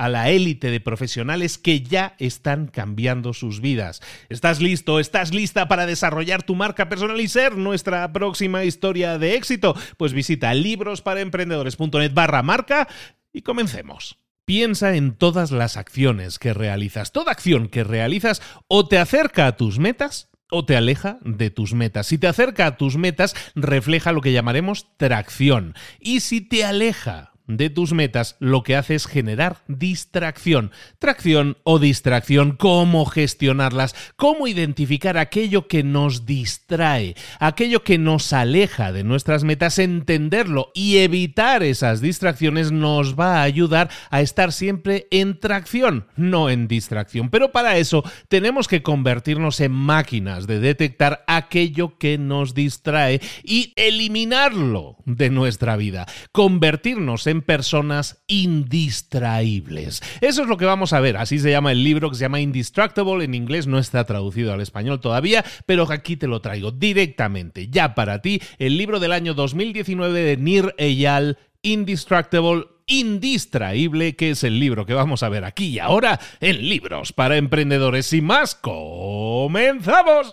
a la élite de profesionales que ya están cambiando sus vidas. ¿Estás listo? ¿Estás lista para desarrollar tu marca personal y ser nuestra próxima historia de éxito? Pues visita librosparaemprendedores.net barra marca y comencemos. Piensa en todas las acciones que realizas. Toda acción que realizas o te acerca a tus metas o te aleja de tus metas. Si te acerca a tus metas, refleja lo que llamaremos tracción. Y si te aleja de tus metas, lo que hace es generar distracción. Tracción o distracción, cómo gestionarlas, cómo identificar aquello que nos distrae, aquello que nos aleja de nuestras metas, entenderlo y evitar esas distracciones nos va a ayudar a estar siempre en tracción, no en distracción. Pero para eso tenemos que convertirnos en máquinas de detectar aquello que nos distrae y eliminarlo de nuestra vida. Convertirnos en personas indistraíbles. Eso es lo que vamos a ver. Así se llama el libro que se llama Indistractable. En inglés no está traducido al español todavía, pero aquí te lo traigo directamente, ya para ti, el libro del año 2019 de Nir Eyal, Indistractable indistraíble, que es el libro que vamos a ver aquí y ahora en Libros para Emprendedores y más. ¡Comenzamos!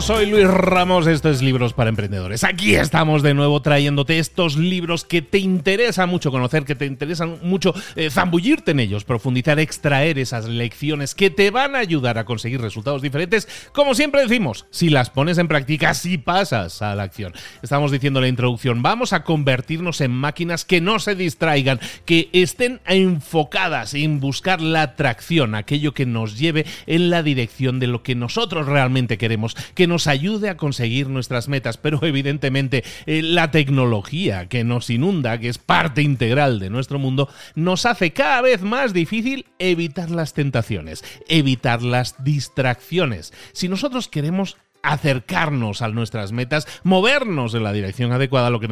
soy Luis Ramos, esto es Libros para Emprendedores. Aquí estamos de nuevo trayéndote estos libros que te interesa mucho conocer, que te interesan mucho eh, zambullirte en ellos, profundizar, extraer esas lecciones que te van a ayudar a conseguir resultados diferentes. Como siempre decimos, si las pones en práctica, si pasas a la acción. Estamos diciendo en la introducción, vamos a convertirnos en máquinas que no se distraigan, que estén enfocadas en buscar la atracción, aquello que nos lleve en la dirección de lo que nosotros realmente queremos, que nos ayude a conseguir nuestras metas, pero evidentemente eh, la tecnología que nos inunda, que es parte integral de nuestro mundo, nos hace cada vez más difícil evitar las tentaciones, evitar las distracciones. Si nosotros queremos acercarnos a nuestras metas, movernos en la dirección adecuada, lo que,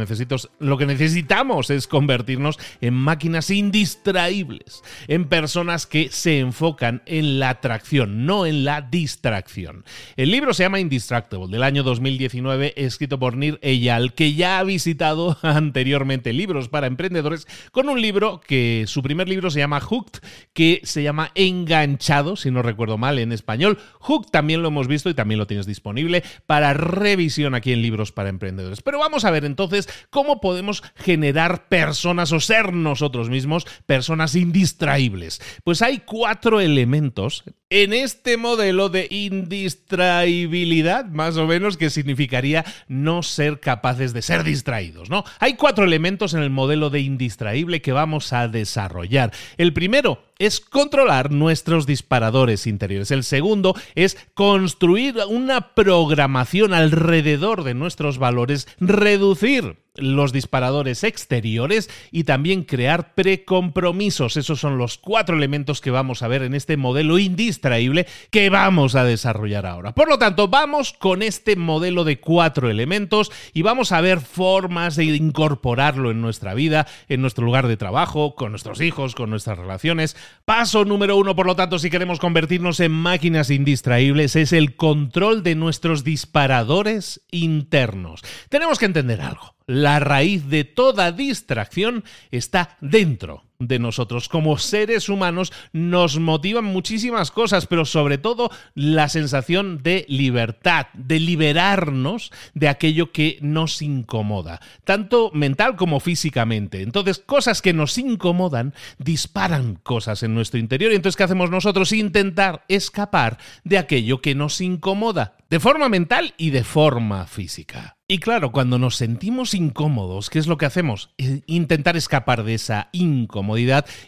lo que necesitamos es convertirnos en máquinas indistraíbles, en personas que se enfocan en la atracción, no en la distracción. El libro se llama Indistractable, del año 2019, escrito por Nir Eyal, que ya ha visitado anteriormente libros para emprendedores, con un libro que su primer libro se llama Hooked, que se llama Enganchado, si no recuerdo mal en español. Hooked también lo hemos visto y también lo tienes disponible para revisión aquí en Libros para Emprendedores. Pero vamos a ver entonces cómo podemos generar personas o ser nosotros mismos personas indistraíbles. Pues hay cuatro elementos en este modelo de indistraibilidad, más o menos, que significaría no ser capaces de ser distraídos, ¿no? Hay cuatro elementos en el modelo de indistraíble que vamos a desarrollar. El primero es controlar nuestros disparadores interiores. El segundo es construir una programación alrededor de nuestros valores, reducir los disparadores exteriores y también crear precompromisos. Esos son los cuatro elementos que vamos a ver en este modelo indistraíble que vamos a desarrollar ahora. Por lo tanto, vamos con este modelo de cuatro elementos y vamos a ver formas de incorporarlo en nuestra vida, en nuestro lugar de trabajo, con nuestros hijos, con nuestras relaciones. Paso número uno, por lo tanto, si queremos convertirnos en máquinas indistraíbles, es el control de nuestros disparadores internos. Tenemos que entender algo la raíz de toda distracción está dentro de nosotros. Como seres humanos nos motivan muchísimas cosas, pero sobre todo la sensación de libertad, de liberarnos de aquello que nos incomoda, tanto mental como físicamente. Entonces, cosas que nos incomodan disparan cosas en nuestro interior. Y entonces, ¿qué hacemos nosotros? Intentar escapar de aquello que nos incomoda, de forma mental y de forma física. Y claro, cuando nos sentimos incómodos, ¿qué es lo que hacemos? Eh, intentar escapar de esa incomodidad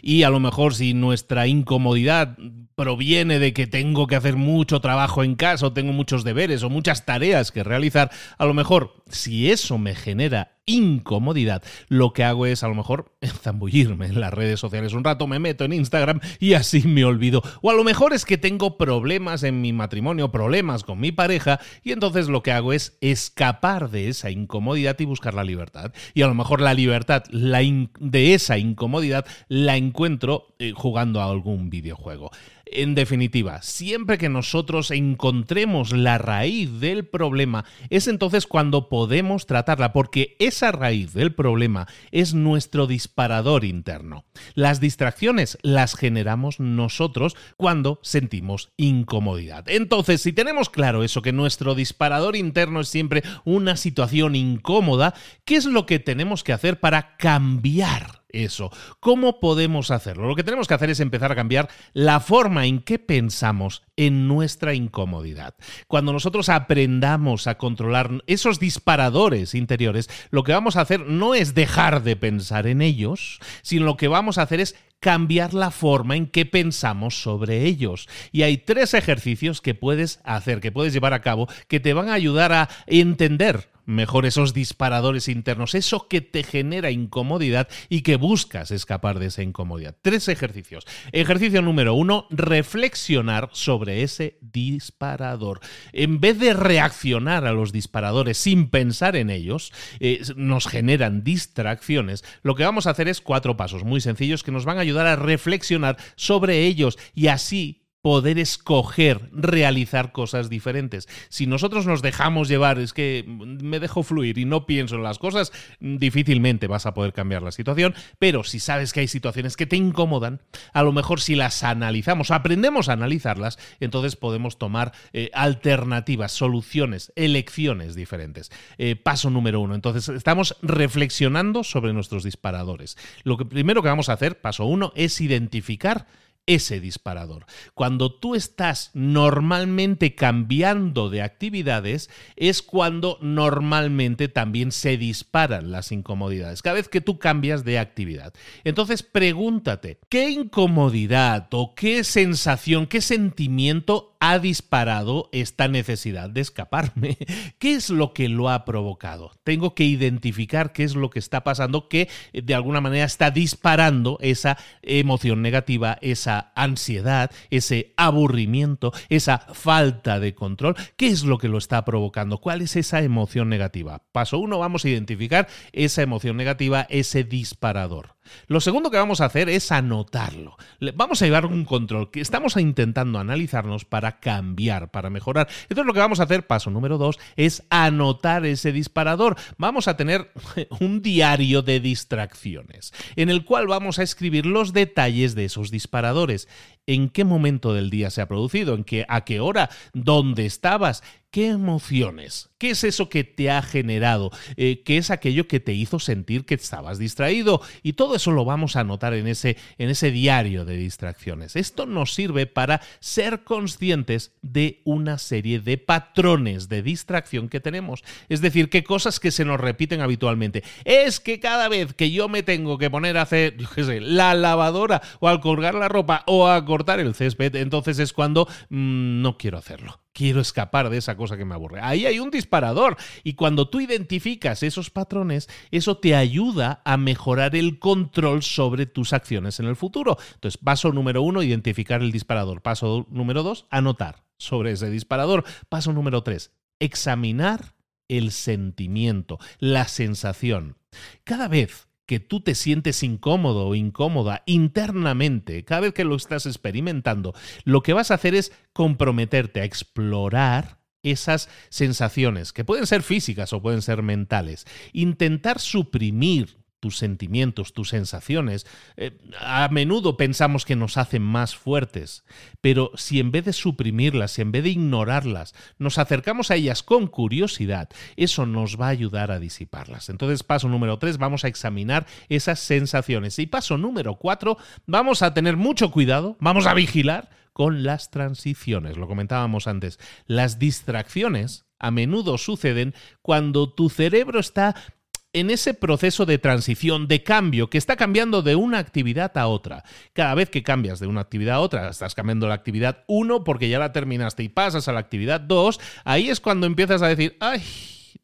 y a lo mejor si nuestra incomodidad proviene de que tengo que hacer mucho trabajo en casa o tengo muchos deberes o muchas tareas que realizar, a lo mejor si eso me genera incomodidad, lo que hago es a lo mejor zambullirme en las redes sociales un rato, me meto en Instagram y así me olvido. O a lo mejor es que tengo problemas en mi matrimonio, problemas con mi pareja y entonces lo que hago es escapar de esa incomodidad y buscar la libertad. Y a lo mejor la libertad la de esa incomodidad la encuentro eh, jugando a algún videojuego. En definitiva, siempre que nosotros encontremos la raíz del problema, es entonces cuando podemos tratarla, porque esa raíz del problema es nuestro disparador interno. Las distracciones las generamos nosotros cuando sentimos incomodidad. Entonces, si tenemos claro eso, que nuestro disparador interno es siempre una situación incómoda, ¿qué es lo que tenemos que hacer para cambiar? Eso. ¿Cómo podemos hacerlo? Lo que tenemos que hacer es empezar a cambiar la forma en que pensamos en nuestra incomodidad. Cuando nosotros aprendamos a controlar esos disparadores interiores, lo que vamos a hacer no es dejar de pensar en ellos, sino lo que vamos a hacer es cambiar la forma en que pensamos sobre ellos. Y hay tres ejercicios que puedes hacer, que puedes llevar a cabo, que te van a ayudar a entender mejor esos disparadores internos, eso que te genera incomodidad y que buscas escapar de esa incomodidad. Tres ejercicios. Ejercicio número uno, reflexionar sobre ese disparador. En vez de reaccionar a los disparadores sin pensar en ellos, eh, nos generan distracciones, lo que vamos a hacer es cuatro pasos muy sencillos que nos van a ayudar a reflexionar sobre ellos y así poder escoger realizar cosas diferentes. Si nosotros nos dejamos llevar, es que me dejo fluir y no pienso en las cosas, difícilmente vas a poder cambiar la situación, pero si sabes que hay situaciones que te incomodan, a lo mejor si las analizamos, aprendemos a analizarlas, entonces podemos tomar eh, alternativas, soluciones, elecciones diferentes. Eh, paso número uno, entonces estamos reflexionando sobre nuestros disparadores. Lo que primero que vamos a hacer, paso uno, es identificar ese disparador. Cuando tú estás normalmente cambiando de actividades, es cuando normalmente también se disparan las incomodidades, cada vez que tú cambias de actividad. Entonces pregúntate, ¿qué incomodidad o qué sensación, qué sentimiento ha disparado esta necesidad de escaparme. ¿Qué es lo que lo ha provocado? Tengo que identificar qué es lo que está pasando que eh, de alguna manera está disparando esa emoción negativa, esa ansiedad, ese aburrimiento, esa falta de control. ¿Qué es lo que lo está provocando? ¿Cuál es esa emoción negativa? Paso uno, vamos a identificar esa emoción negativa, ese disparador. Lo segundo que vamos a hacer es anotarlo. Vamos a llevar un control que estamos intentando analizarnos para cambiar, para mejorar. Entonces lo que vamos a hacer, paso número dos, es anotar ese disparador. Vamos a tener un diario de distracciones en el cual vamos a escribir los detalles de esos disparadores. ¿En qué momento del día se ha producido? ¿En qué, ¿A qué hora? ¿Dónde estabas? ¿Qué emociones? ¿Qué es eso que te ha generado? Eh, ¿Qué es aquello que te hizo sentir que estabas distraído? Y todo eso lo vamos a anotar en ese, en ese diario de distracciones. Esto nos sirve para ser conscientes de una serie de patrones de distracción que tenemos. Es decir, qué cosas que se nos repiten habitualmente. Es que cada vez que yo me tengo que poner a hacer, la lavadora o al colgar la ropa o a cortar el césped, entonces es cuando mm, no quiero hacerlo quiero escapar de esa cosa que me aburre. Ahí hay un disparador y cuando tú identificas esos patrones, eso te ayuda a mejorar el control sobre tus acciones en el futuro. Entonces, paso número uno, identificar el disparador. Paso número dos, anotar sobre ese disparador. Paso número tres, examinar el sentimiento, la sensación. Cada vez que tú te sientes incómodo o incómoda internamente, cada vez que lo estás experimentando, lo que vas a hacer es comprometerte a explorar esas sensaciones, que pueden ser físicas o pueden ser mentales. Intentar suprimir tus sentimientos, tus sensaciones, eh, a menudo pensamos que nos hacen más fuertes, pero si en vez de suprimirlas, si en vez de ignorarlas, nos acercamos a ellas con curiosidad, eso nos va a ayudar a disiparlas. Entonces, paso número tres, vamos a examinar esas sensaciones. Y paso número cuatro, vamos a tener mucho cuidado, vamos a vigilar con las transiciones. Lo comentábamos antes, las distracciones a menudo suceden cuando tu cerebro está en ese proceso de transición, de cambio, que está cambiando de una actividad a otra. Cada vez que cambias de una actividad a otra, estás cambiando la actividad 1 porque ya la terminaste y pasas a la actividad 2, ahí es cuando empiezas a decir, ay,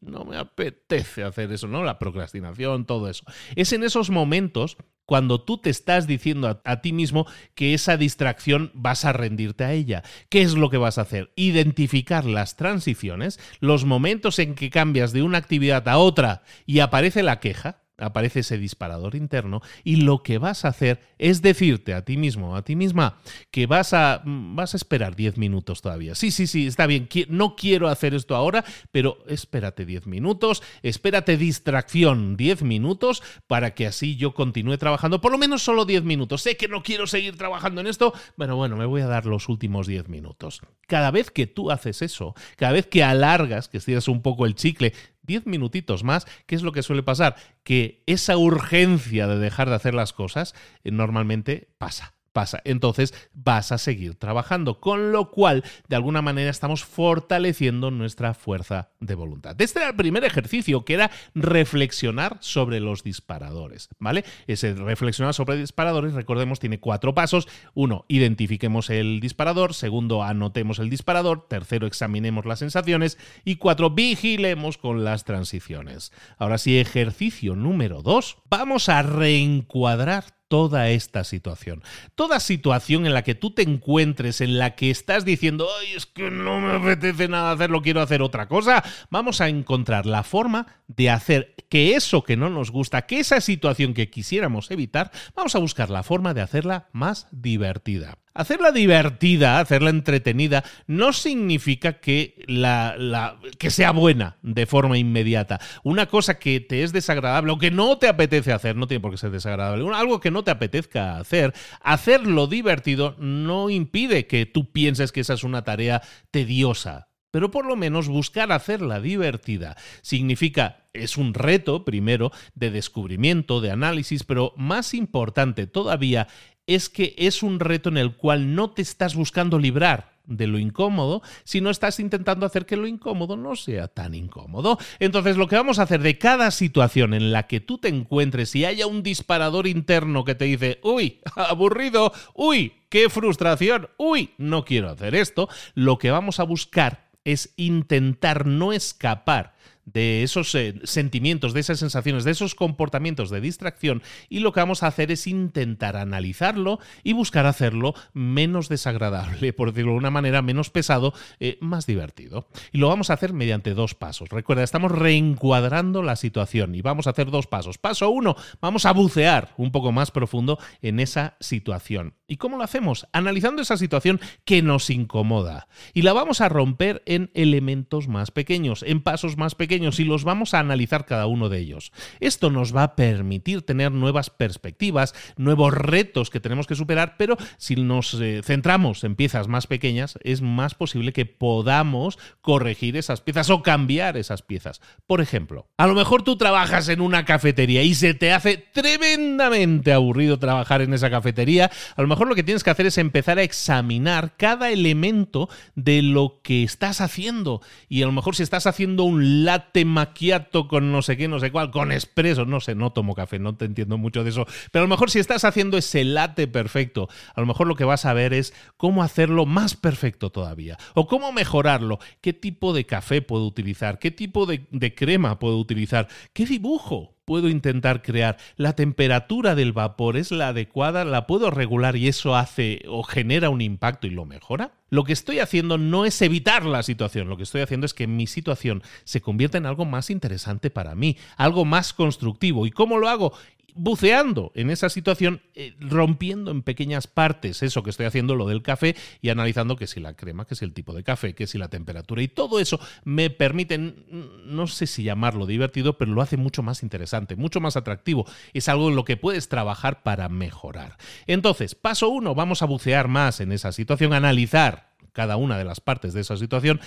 no me apetece hacer eso, ¿no? La procrastinación, todo eso. Es en esos momentos cuando tú te estás diciendo a, ti mismo que esa distracción vas a rendirte a ella. ¿Qué es lo que vas a hacer? Identificar las transiciones, los momentos en que cambias de una actividad a otra y aparece la queja, aparece ese disparador interno y lo que vas a hacer es decirte a ti mismo, a ti misma, que vas a, mm, vas a esperar 10 minutos todavía. Sí, sí, sí, está bien, no quiero hacer esto ahora, pero espérate 10 minutos, espérate distracción 10 minutos para que así yo continúe trabajando, por lo menos solo 10 minutos. Sé que no quiero seguir trabajando en esto, pero bueno, me voy a dar los últimos 10 minutos. Cada vez que tú haces eso, cada vez que alargas, que estiras un poco el chicle, 10 minutitos más, ¿qué es lo que suele pasar? Que esa urgencia de dejar de hacer las cosas eh, normalmente pasa pasa. Entonces vas a seguir trabajando, con lo cual de alguna manera estamos fortaleciendo nuestra fuerza de voluntad. Este era el primer ejercicio, que era reflexionar sobre los disparadores, ¿vale? Ese reflexionar sobre disparadores, recordemos, tiene cuatro pasos. Uno, identifiquemos el disparador. Segundo, anotemos el disparador. Tercero, examinemos las sensaciones. Y cuatro, vigilemos con las transiciones. Ahora sí, ejercicio número dos. Vamos a reencuadrar toda esta situación. Toda situación en la que tú te encuentres, en la que estás diciendo, ay, es que no me apetece nada hacerlo, quiero hacer otra cosa, vamos a encontrar la forma de hacer que eso que no nos gusta, que esa situación que quisiéramos evitar, vamos a buscar la forma de hacerla más divertida. Hacerla divertida, hacerla entretenida, no significa que, la, que sea buena de forma inmediata. Una cosa que te es desagradable o que no te apetece hacer, no tiene por qué ser desagradable, algo que no te apetezca hacer, hacerlo divertido no impide que tú pienses que esa es una tarea tediosa pero por lo menos buscar hacerla divertida. Significa, es un reto, primero, de descubrimiento, de análisis, pero más importante todavía, es que es un reto en el cual no te estás buscando librar de lo incómodo, si no estás intentando hacer que lo incómodo no sea tan incómodo. Entonces lo que vamos a hacer de cada situación en la que tú te encuentres y haya un disparador interno que te dice, uy, aburrido, uy, qué frustración, uy, no quiero hacer esto, lo que vamos a buscar es intentar no escapar de esos eh, sentimientos, de esas sensaciones, de esos comportamientos de distracción y lo que vamos a hacer es intentar analizarlo y buscar hacerlo menos desagradable, por decirlo de una manera, menos pesado, eh, más divertido. Y lo vamos a hacer mediante dos pasos. Recuerda, estamos reencuadrando la situación y vamos a hacer dos pasos. Paso uno, vamos a bucear un poco más profundo en esa situación. ¿Y cómo lo hacemos? Analizando esa situación que nos incomoda. Y la vamos a romper en elementos más pequeños, en pasos más pequeños, y los vamos a analizar cada uno de ellos. Esto nos va a permitir tener nuevas perspectivas, nuevos retos que tenemos que superar, pero si nos eh, centramos en piezas más pequeñas, es más posible que podamos corregir esas piezas o cambiar esas piezas. Por ejemplo, a lo mejor tú trabajas en una cafetería y se te hace tremendamente aburrido trabajar en esa cafetería, mejor lo que tienes que hacer es empezar a examinar cada elemento de lo que estás haciendo. Y a lo mejor si estás haciendo un latte macchiato con no sé qué, no sé cuál, con expreso, no sé, no tomo café, no te entiendo mucho de eso. Pero a lo mejor si estás haciendo ese latte perfecto, a lo mejor lo que vas a ver es cómo hacerlo más perfecto todavía. O cómo mejorarlo. ¿Qué tipo de café puedo utilizar? ¿Qué tipo de crema puedo utilizar? ¿Qué dibujo puedo intentar crear? ¿La temperatura del vapor es la adecuada? ¿La puedo regular y eso hace o genera un impacto y lo mejora? Lo que estoy haciendo no es evitar la situación, lo que estoy haciendo es que mi situación se convierta en algo más interesante para mí, algo más constructivo. ¿Y cómo lo hago? Buceando en esa situación, eh, rompiendo en pequeñas partes eso que estoy haciendo, lo del café, y analizando que si la crema, que si el tipo de café, que si la temperatura, y todo eso me permite, no sé si llamarlo divertido, pero lo hace mucho más interesante, mucho más atractivo. Es algo en lo que puedes trabajar para mejorar. Entonces, paso uno, vamos a bucear más en esa situación, analizar cada una de las partes de esa situación,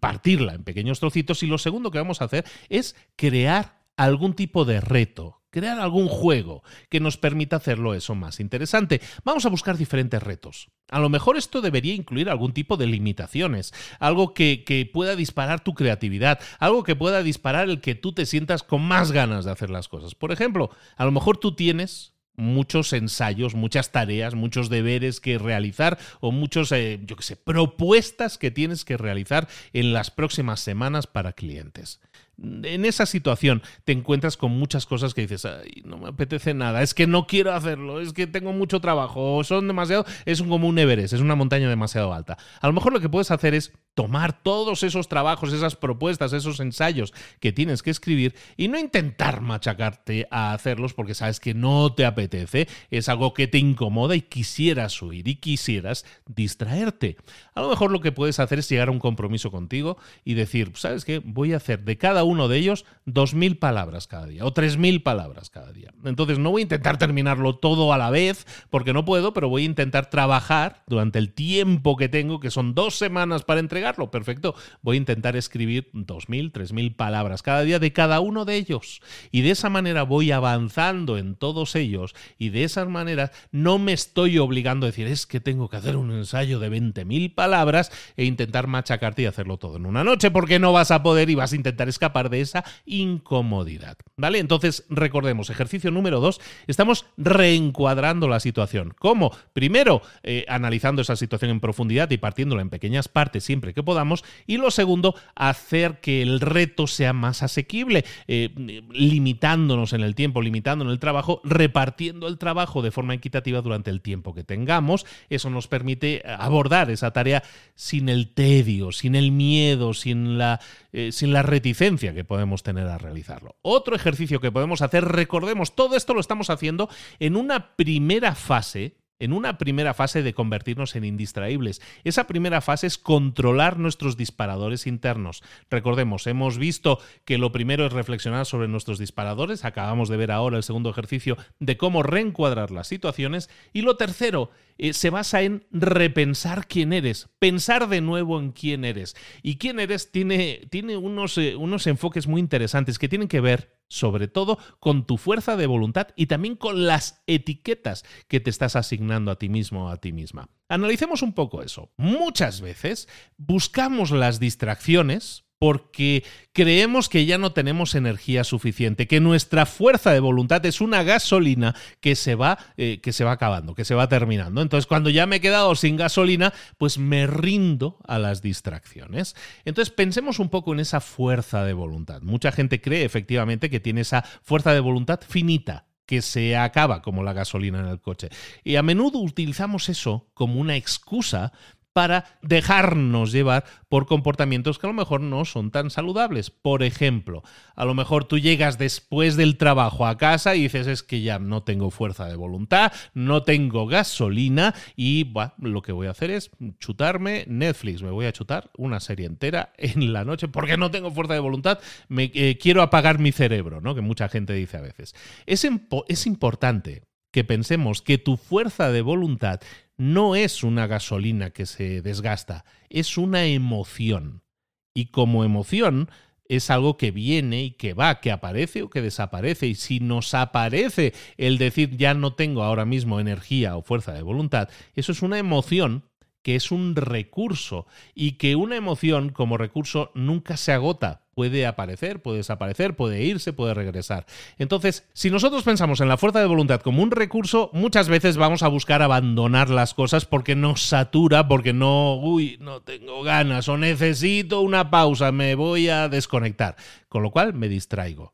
partirla en pequeños trocitos y lo segundo que vamos a hacer es crear algún tipo de reto, crear algún juego que nos permita hacerlo eso más interesante. Vamos a buscar diferentes retos. A lo mejor esto debería incluir algún tipo de limitaciones, algo que, que, pueda disparar tu creatividad, algo que pueda disparar el que tú te sientas con más ganas de hacer las cosas. Por ejemplo, a lo mejor tú tienes muchos ensayos, muchas tareas, muchos deberes que realizar o muchos, eh, yo qué sé, propuestas que tienes que realizar en las próximas semanas para clientes en esa situación te encuentras con muchas cosas que dices, Ay, no me apetece nada, es que no quiero hacerlo, es que tengo mucho trabajo, son demasiado, es como un Everest, es una montaña demasiado alta. A lo mejor lo que puedes hacer es tomar todos esos trabajos, esas propuestas, esos ensayos que tienes que escribir y no intentar machacarte a hacerlos porque sabes que no te apetece, es algo que te incomoda y quisieras huir y quisieras distraerte. A lo mejor lo que puedes hacer es llegar a un compromiso contigo y decir, ¿sabes qué? Voy a hacer de cada uno de ellos 2.000 palabras cada día o 3.000 palabras cada día. Entonces no voy a intentar terminarlo todo a la vez porque no puedo, pero voy a intentar trabajar durante el tiempo que tengo, que son dos semanas para Perfecto. Voy a intentar escribir 2.000, 3.000 palabras cada día de cada uno de ellos. Y de esa manera voy avanzando en todos ellos y de esas maneras no me estoy obligando a decir es que tengo que hacer un ensayo de 20.000 palabras e intentar machacarte y hacerlo todo en una noche porque no vas a poder y vas a intentar escapar de esa incomodidad. ¿Vale? Entonces, recordemos, ejercicio número dos, estamos reencuadrando la situación. ¿Cómo? Primero, eh, analizando esa situación en profundidad y partiéndola en pequeñas partes siempre que podamos. Y lo segundo, hacer que el reto sea más asequible, eh, limitándonos en el tiempo, limitando en el trabajo, repartiendo el trabajo de forma equitativa durante el tiempo que tengamos. Eso nos permite abordar esa tarea sin el tedio, sin el miedo, sin la, eh, sin la reticencia que podemos tener a realizarlo. Otro ejercicio que podemos hacer, recordemos, todo esto lo estamos haciendo en una primera fase en una primera fase de convertirnos en indistraíbles. Esa primera fase es controlar nuestros disparadores internos. Recordemos, hemos visto que lo primero es reflexionar sobre nuestros disparadores, acabamos de ver ahora el segundo ejercicio de cómo reencuadrar las situaciones, y lo tercero eh, se basa en repensar quién eres, pensar de nuevo en quién eres. Y quién eres tiene, tiene unos, eh, unos enfoques muy interesantes que tienen que ver sobre todo con tu fuerza de voluntad y también con las etiquetas que te estás asignando a ti mismo o a ti misma. Analicemos un poco eso. Muchas veces buscamos las distracciones porque creemos que ya no tenemos energía suficiente, que nuestra fuerza de voluntad es una gasolina que se va, eh, que se va acabando, que se va terminando. Entonces, cuando ya me he quedado sin gasolina, pues me rindo a las distracciones. Entonces, pensemos un poco en esa fuerza de voluntad. Mucha gente cree efectivamente que tiene esa fuerza de voluntad finita, que se acaba como la gasolina en el coche. Y a menudo utilizamos eso como una excusa para dejarnos llevar por comportamientos que a lo mejor no son tan saludables. Por ejemplo, a lo mejor tú llegas después del trabajo a casa y dices es que ya no tengo fuerza de voluntad, no tengo gasolina y lo que voy a hacer es chutarme Netflix, me voy a chutar una serie entera en la noche porque no tengo fuerza de voluntad, me eh, quiero apagar mi cerebro, ¿no? Que mucha gente dice a veces. Es, es importante que pensemos que tu fuerza de voluntad no es una gasolina que se desgasta, es una emoción. Y como emoción es algo que viene y que va, que aparece o que desaparece. Y si nos aparece el decir ya no tengo ahora mismo energía o fuerza de voluntad, eso es una emoción que es un recurso y que una emoción como recurso nunca se agota puede aparecer, puede desaparecer, puede irse, puede regresar. Entonces, si nosotros pensamos en la fuerza de voluntad como un recurso, muchas veces vamos a buscar abandonar las cosas porque nos satura, porque no, uy, no tengo ganas o necesito una pausa, me voy a desconectar, con lo cual me distraigo.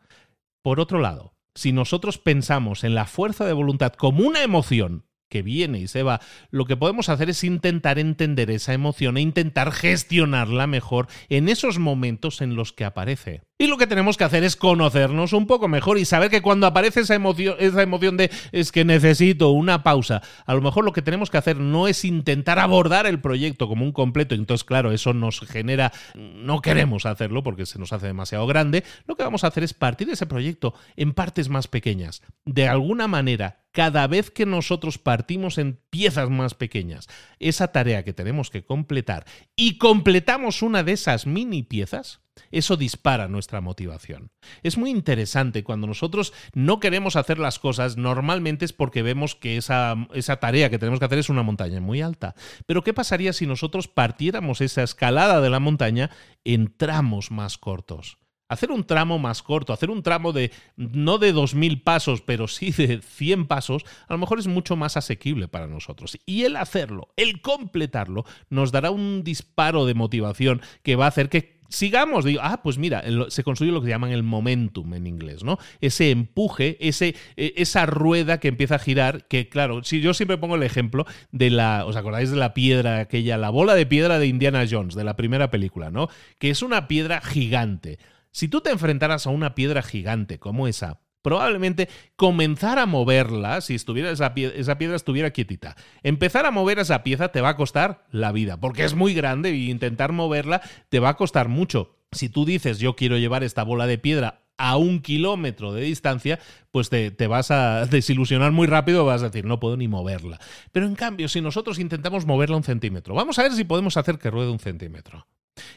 Por otro lado, si nosotros pensamos en la fuerza de voluntad como una emoción, que viene y se va, lo que podemos hacer es intentar entender esa emoción e intentar gestionarla mejor en esos momentos en los que aparece. Y lo que tenemos que hacer es conocernos un poco mejor y saber que cuando aparece esa emoción, esa emoción de es que necesito una pausa, a lo mejor lo que tenemos que hacer no es intentar abordar el proyecto como un completo, entonces claro, eso nos genera, no queremos hacerlo porque se nos hace demasiado grande, lo que vamos a hacer es partir ese proyecto en partes más pequeñas. De alguna manera, cada vez que nosotros partimos en piezas más pequeñas esa tarea que tenemos que completar y completamos una de esas mini piezas, eso dispara nuestra motivación. Es muy interesante cuando nosotros no queremos hacer las cosas, normalmente es porque vemos que esa, tarea que tenemos que hacer es una montaña muy alta. Pero ¿qué pasaría si nosotros partiéramos esa escalada de la montaña en tramos más cortos? Hacer un tramo más corto, hacer un tramo de no de 2.000 pasos, pero sí de 100 pasos, a lo mejor es mucho más asequible para nosotros. Y el hacerlo, el completarlo, nos dará un disparo de motivación que va a hacer que sigamos, digo, ah, pues mira, se construye lo que llaman el momentum en inglés, ¿no? Ese empuje, ese, e, esa rueda que empieza a girar, que claro, si yo siempre pongo el ejemplo de la, ¿os acordáis de la piedra aquella, la bola de piedra de Indiana Jones, de la primera película, ¿no? Que es una piedra gigante. Si tú te enfrentaras a una piedra gigante como esa, probablemente comenzar a moverla, si estuviera esa, piedra estuviera quietita. Empezar a mover esa pieza te va a costar la vida, porque es muy grande y intentar moverla te va a costar mucho. Si tú dices yo quiero llevar esta bola de piedra a un kilómetro de distancia, pues te, te, vas a desilusionar muy rápido, vas a decir, no puedo ni moverla. Pero en cambio, si nosotros intentamos moverla un centímetro, vamos a ver si podemos hacer que ruede un centímetro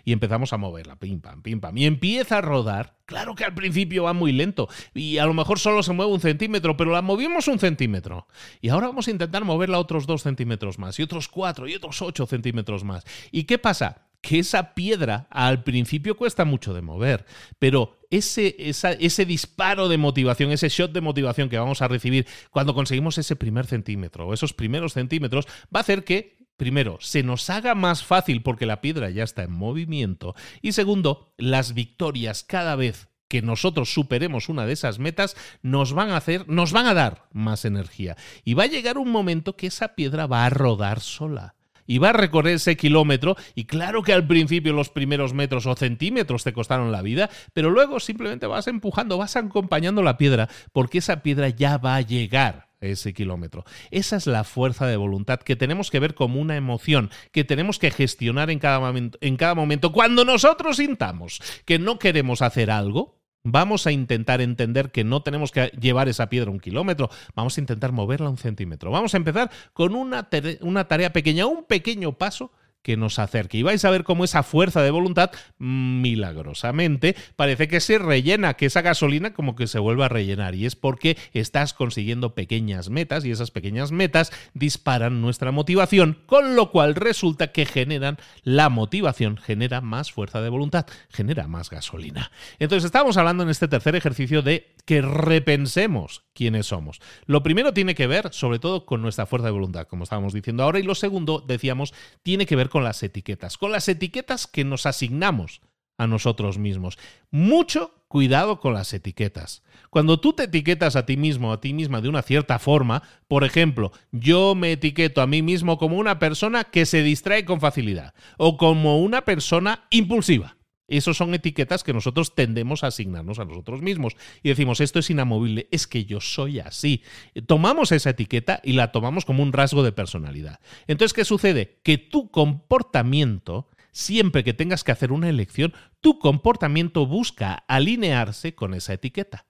y empezamos a moverla, pim pam, pim pam, y empieza a rodar. Claro que al principio va muy lento y a lo mejor solo se mueve un centímetro, pero la movimos un centímetro. Y ahora vamos a intentar moverla otros dos centímetros más, y otros cuatro, y otros ocho centímetros más. ¿Y qué pasa? que esa piedra al principio cuesta mucho de mover, pero ese, ese disparo de motivación, ese shot de motivación que vamos a recibir cuando conseguimos ese primer centímetro o esos primeros centímetros va a hacer que primero, se nos haga más fácil porque la piedra ya está en movimiento. Y segundo, las victorias cada vez que nosotros superemos una de esas metas nos van a hacer, nos van a dar más energía. Y va a llegar un momento que esa piedra va a rodar sola y va a recorrer ese kilómetro y claro que al principio los primeros metros o centímetros te costaron la vida, pero luego simplemente vas empujando, vas acompañando la piedra porque esa piedra ya va a llegar ese kilómetro. Esa es la fuerza de voluntad que tenemos que ver como una emoción, que tenemos que gestionar en cada momento. En cada momento. Cuando nosotros sintamos que no queremos hacer algo, Vamos a intentar entender que no tenemos que llevar esa piedra un kilómetro, vamos a intentar moverla un centímetro. Vamos a empezar con una, una, tarea pequeña, un pequeño paso que nos acerque. Y vais a ver cómo esa fuerza de voluntad, milagrosamente, parece que se rellena, que esa gasolina como que se vuelve a rellenar. Y es porque estás consiguiendo pequeñas metas y esas pequeñas metas disparan nuestra motivación, con lo cual resulta que generan la motivación, genera más fuerza de voluntad, genera más gasolina. Entonces estamos hablando en este tercer ejercicio de que repensemos quiénes somos. Lo primero tiene que ver sobre todo con nuestra fuerza de voluntad, como estábamos diciendo ahora, y lo segundo, decíamos, tiene que ver con las etiquetas, con las etiquetas que nos asignamos a nosotros mismos. Mucho cuidado con las etiquetas. Cuando tú te etiquetas a ti mismo, o a ti misma de una cierta forma, por ejemplo, yo me etiqueto a mí mismo como una persona que se distrae con facilidad o como una persona impulsiva. Esas son etiquetas que nosotros tendemos a asignarnos a nosotros mismos. Y decimos, esto es inamovible, es que yo soy así. Tomamos esa etiqueta y la tomamos como un rasgo de personalidad. Entonces, ¿qué sucede? Que tu comportamiento, siempre que tengas que hacer una elección, tu comportamiento busca alinearse con esa etiqueta.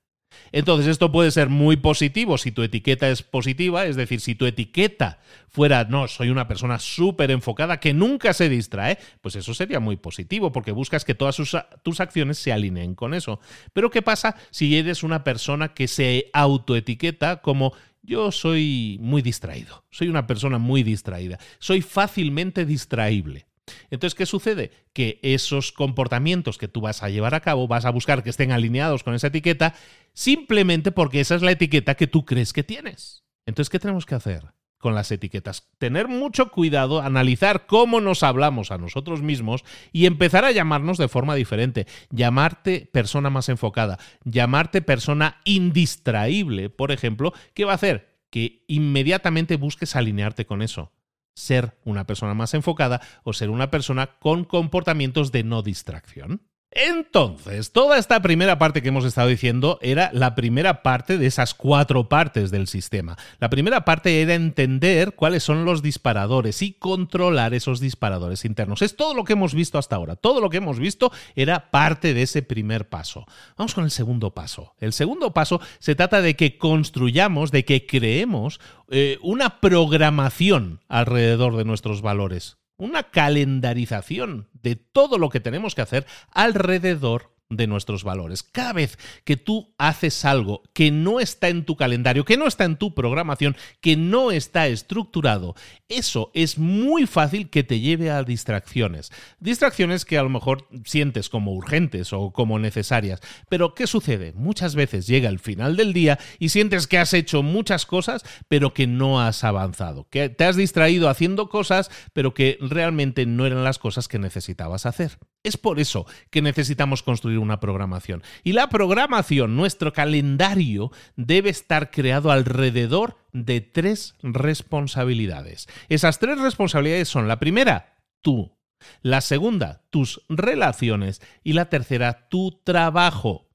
Entonces esto puede ser muy positivo si tu etiqueta es positiva, es decir, si tu etiqueta fuera, no, soy una persona súper enfocada que nunca se distrae, pues eso sería muy positivo porque buscas que todas tus acciones se alineen con eso. Pero ¿qué pasa si eres una persona que se autoetiqueta como yo soy muy distraído, soy una persona muy distraída, soy fácilmente distraíble? Entonces, ¿qué sucede? Que esos comportamientos que tú vas a llevar a cabo, vas a buscar que estén alineados con esa etiqueta, simplemente porque esa es la etiqueta que tú crees que tienes. Entonces, ¿qué tenemos que hacer? con las etiquetas. Tener mucho cuidado, analizar cómo nos hablamos a nosotros mismos y empezar a llamarnos de forma diferente. Llamarte persona más enfocada, llamarte persona indistraíble, por ejemplo, ¿qué va a hacer? Que inmediatamente busques alinearte con eso ser una persona más enfocada o ser una persona con comportamientos de no distracción. Entonces, toda esta primera parte que hemos estado diciendo era la primera parte de esas cuatro partes del sistema. La primera parte era entender cuáles son los disparadores y controlar esos disparadores internos. Es todo lo que hemos visto hasta ahora. Todo lo que hemos visto era parte de ese primer paso. Vamos con el segundo paso. El segundo paso se trata de que construyamos, de que creemos eh, una programación alrededor de nuestros valores una calendarización de todo lo que tenemos que hacer alrededor de nuestros valores. Cada vez que tú haces algo que no está en tu calendario, que no está en tu programación, que no está estructurado, eso es muy fácil que te lleve a distracciones. Distracciones que a lo mejor sientes como urgentes o como necesarias. Pero ¿qué sucede? Muchas veces llega el final del día y sientes que has hecho muchas cosas, pero que no has avanzado, que te has distraído haciendo cosas, pero que realmente no eran las cosas que necesitabas hacer. Es por eso que necesitamos construir una programación. Y la programación, nuestro calendario, debe estar creado alrededor de tres responsabilidades. Esas tres responsabilidades son la primera, tú. La segunda, tus relaciones. Y la tercera, tu trabajo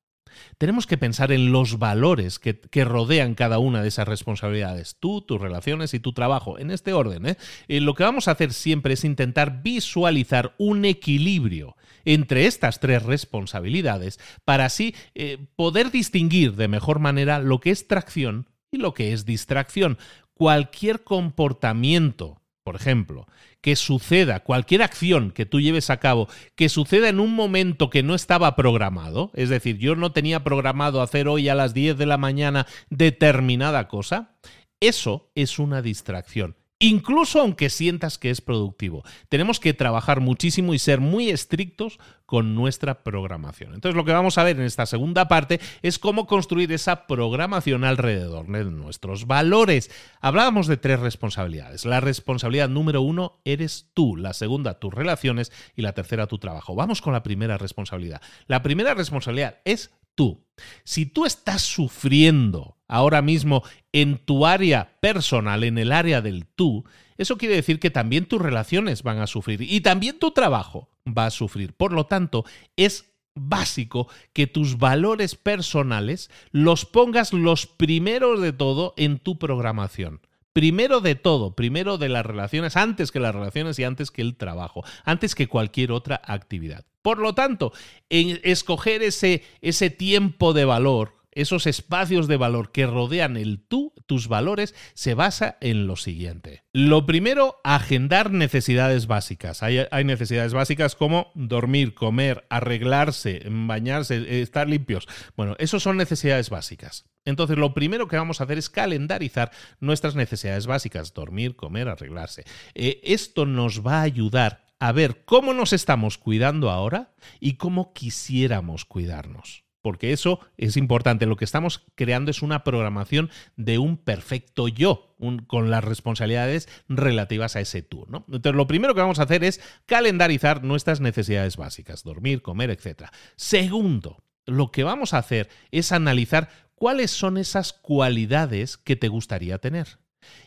tenemos que pensar en los valores que, rodean cada una de esas responsabilidades, tú, tus relaciones y tu trabajo, en este orden. ¿eh? Eh, lo que vamos a hacer siempre es intentar visualizar un equilibrio entre estas tres responsabilidades para así eh, poder distinguir de mejor manera lo que es tracción y lo que es distracción. Cualquier comportamiento, por ejemplo, que suceda, cualquier acción que tú lleves a cabo, que suceda en un momento que no estaba programado, es decir, yo no tenía programado hacer hoy a las 10 de la mañana determinada cosa, eso es una distracción incluso aunque sientas que es productivo. Tenemos que trabajar muchísimo y ser muy estrictos con nuestra programación. Entonces lo que vamos a ver en esta segunda parte es cómo construir esa programación alrededor de nuestros valores. Hablábamos de tres responsabilidades. La responsabilidad número uno eres tú, la segunda tus relaciones y la tercera tu trabajo. Vamos con la primera responsabilidad. La primera responsabilidad es tú. Si tú estás sufriendo ahora mismo en tu área personal, en el área del tú, eso quiere decir que también tus relaciones van a sufrir y también tu trabajo va a sufrir. Por lo tanto, es básico que tus valores personales los pongas los primeros de todo en tu programación primero de todo, primero de las relaciones, antes que las relaciones y antes que el trabajo, antes que cualquier otra actividad. Por lo tanto, en escoger ese, ese tiempo de valor, esos espacios de valor que rodean el tú, tus valores, se basa en lo siguiente. Lo primero, agendar necesidades básicas. Hay, necesidades básicas como dormir, comer, arreglarse, bañarse, estar limpios. Bueno, esos son necesidades básicas. Entonces, lo primero que vamos a hacer es calendarizar nuestras necesidades básicas, dormir, comer, arreglarse. Eh, esto nos va a ayudar a ver cómo nos estamos cuidando ahora y cómo quisiéramos cuidarnos porque eso es importante. Lo que estamos creando es una programación de un perfecto yo, con las responsabilidades relativas a ese tú. ¿no? Entonces, lo primero que vamos a hacer es calendarizar nuestras necesidades básicas, dormir, comer, etc. Segundo, lo que vamos a hacer es analizar cuáles son esas cualidades que te gustaría tener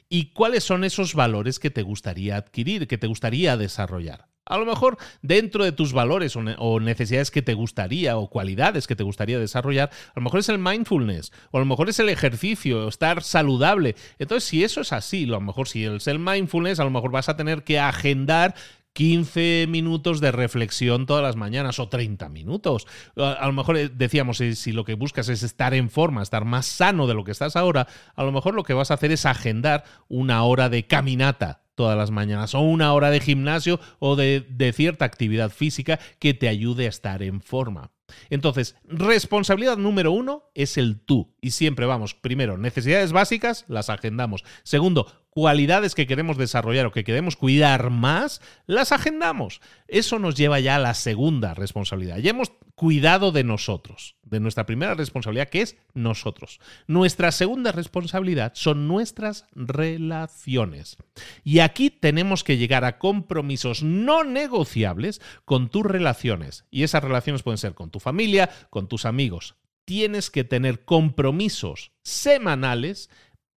y cuáles son esos valores que te gustaría adquirir, que te gustaría desarrollar. A lo mejor dentro de tus valores o, necesidades que te gustaría o cualidades que te gustaría desarrollar, a lo mejor es el mindfulness o a lo mejor es el ejercicio, estar saludable. Entonces, si eso es así, a lo mejor si es el mindfulness, a lo mejor vas a tener que agendar 15 minutos de reflexión todas las mañanas o 30 minutos. A, lo mejor eh, decíamos, si, si, lo que buscas es estar en forma, estar más sano de lo que estás ahora, a lo mejor lo que vas a hacer es agendar una hora de caminata todas las mañanas, o una hora de gimnasio o de, de cierta actividad física que te ayude a estar en forma. Entonces, responsabilidad número uno es el tú. Y siempre vamos, primero, necesidades básicas, las agendamos. Segundo, cualidades que queremos desarrollar o que queremos cuidar más, las agendamos. Eso nos lleva ya a la segunda responsabilidad. Ya hemos cuidado de nosotros, de nuestra primera responsabilidad, que es nosotros. Nuestra segunda responsabilidad son nuestras relaciones. Y aquí tenemos que llegar a compromisos no negociables con tus relaciones. Y esas relaciones pueden ser con tu familia, con tus amigos. Tienes que tener compromisos semanales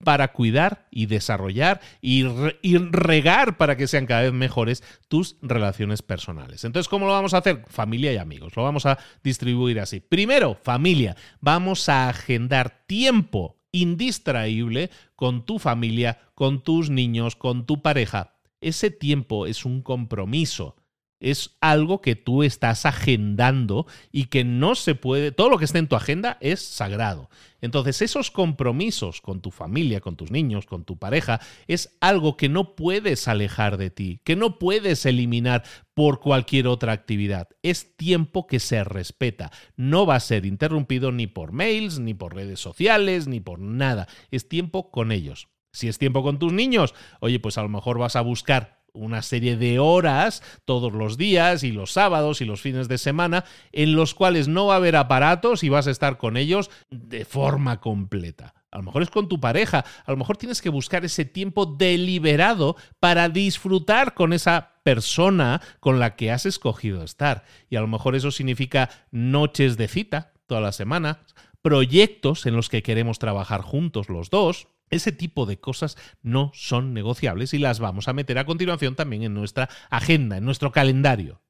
para cuidar y desarrollar y, regar para que sean cada vez mejores tus relaciones personales. Entonces, ¿cómo lo vamos a hacer? Familia y amigos. Lo vamos a distribuir así. Primero, familia. Vamos a agendar tiempo indistraíble con tu familia, con tus niños, con tu pareja. Ese tiempo es un compromiso es algo que tú estás agendando y que no se puede, todo lo que esté en tu agenda es sagrado. Entonces esos compromisos con tu familia, con tus niños, con tu pareja, es algo que no puedes alejar de ti, que no puedes eliminar por cualquier otra actividad. Es tiempo que se respeta. No va a ser interrumpido ni por mails, ni por redes sociales, ni por nada. Es tiempo con ellos. Si es tiempo con tus niños, oye, pues a lo mejor vas a buscar una serie de horas todos los días y los sábados y los fines de semana en los cuales no va a haber aparatos y vas a estar con ellos de forma completa. A lo mejor es con tu pareja, a lo mejor tienes que buscar ese tiempo deliberado para disfrutar con esa persona con la que has escogido estar. Y a lo mejor eso significa noches de cita toda la semana, proyectos en los que queremos trabajar juntos los dos, ese tipo de cosas no son negociables y las vamos a meter a continuación también en nuestra agenda, en nuestro calendario.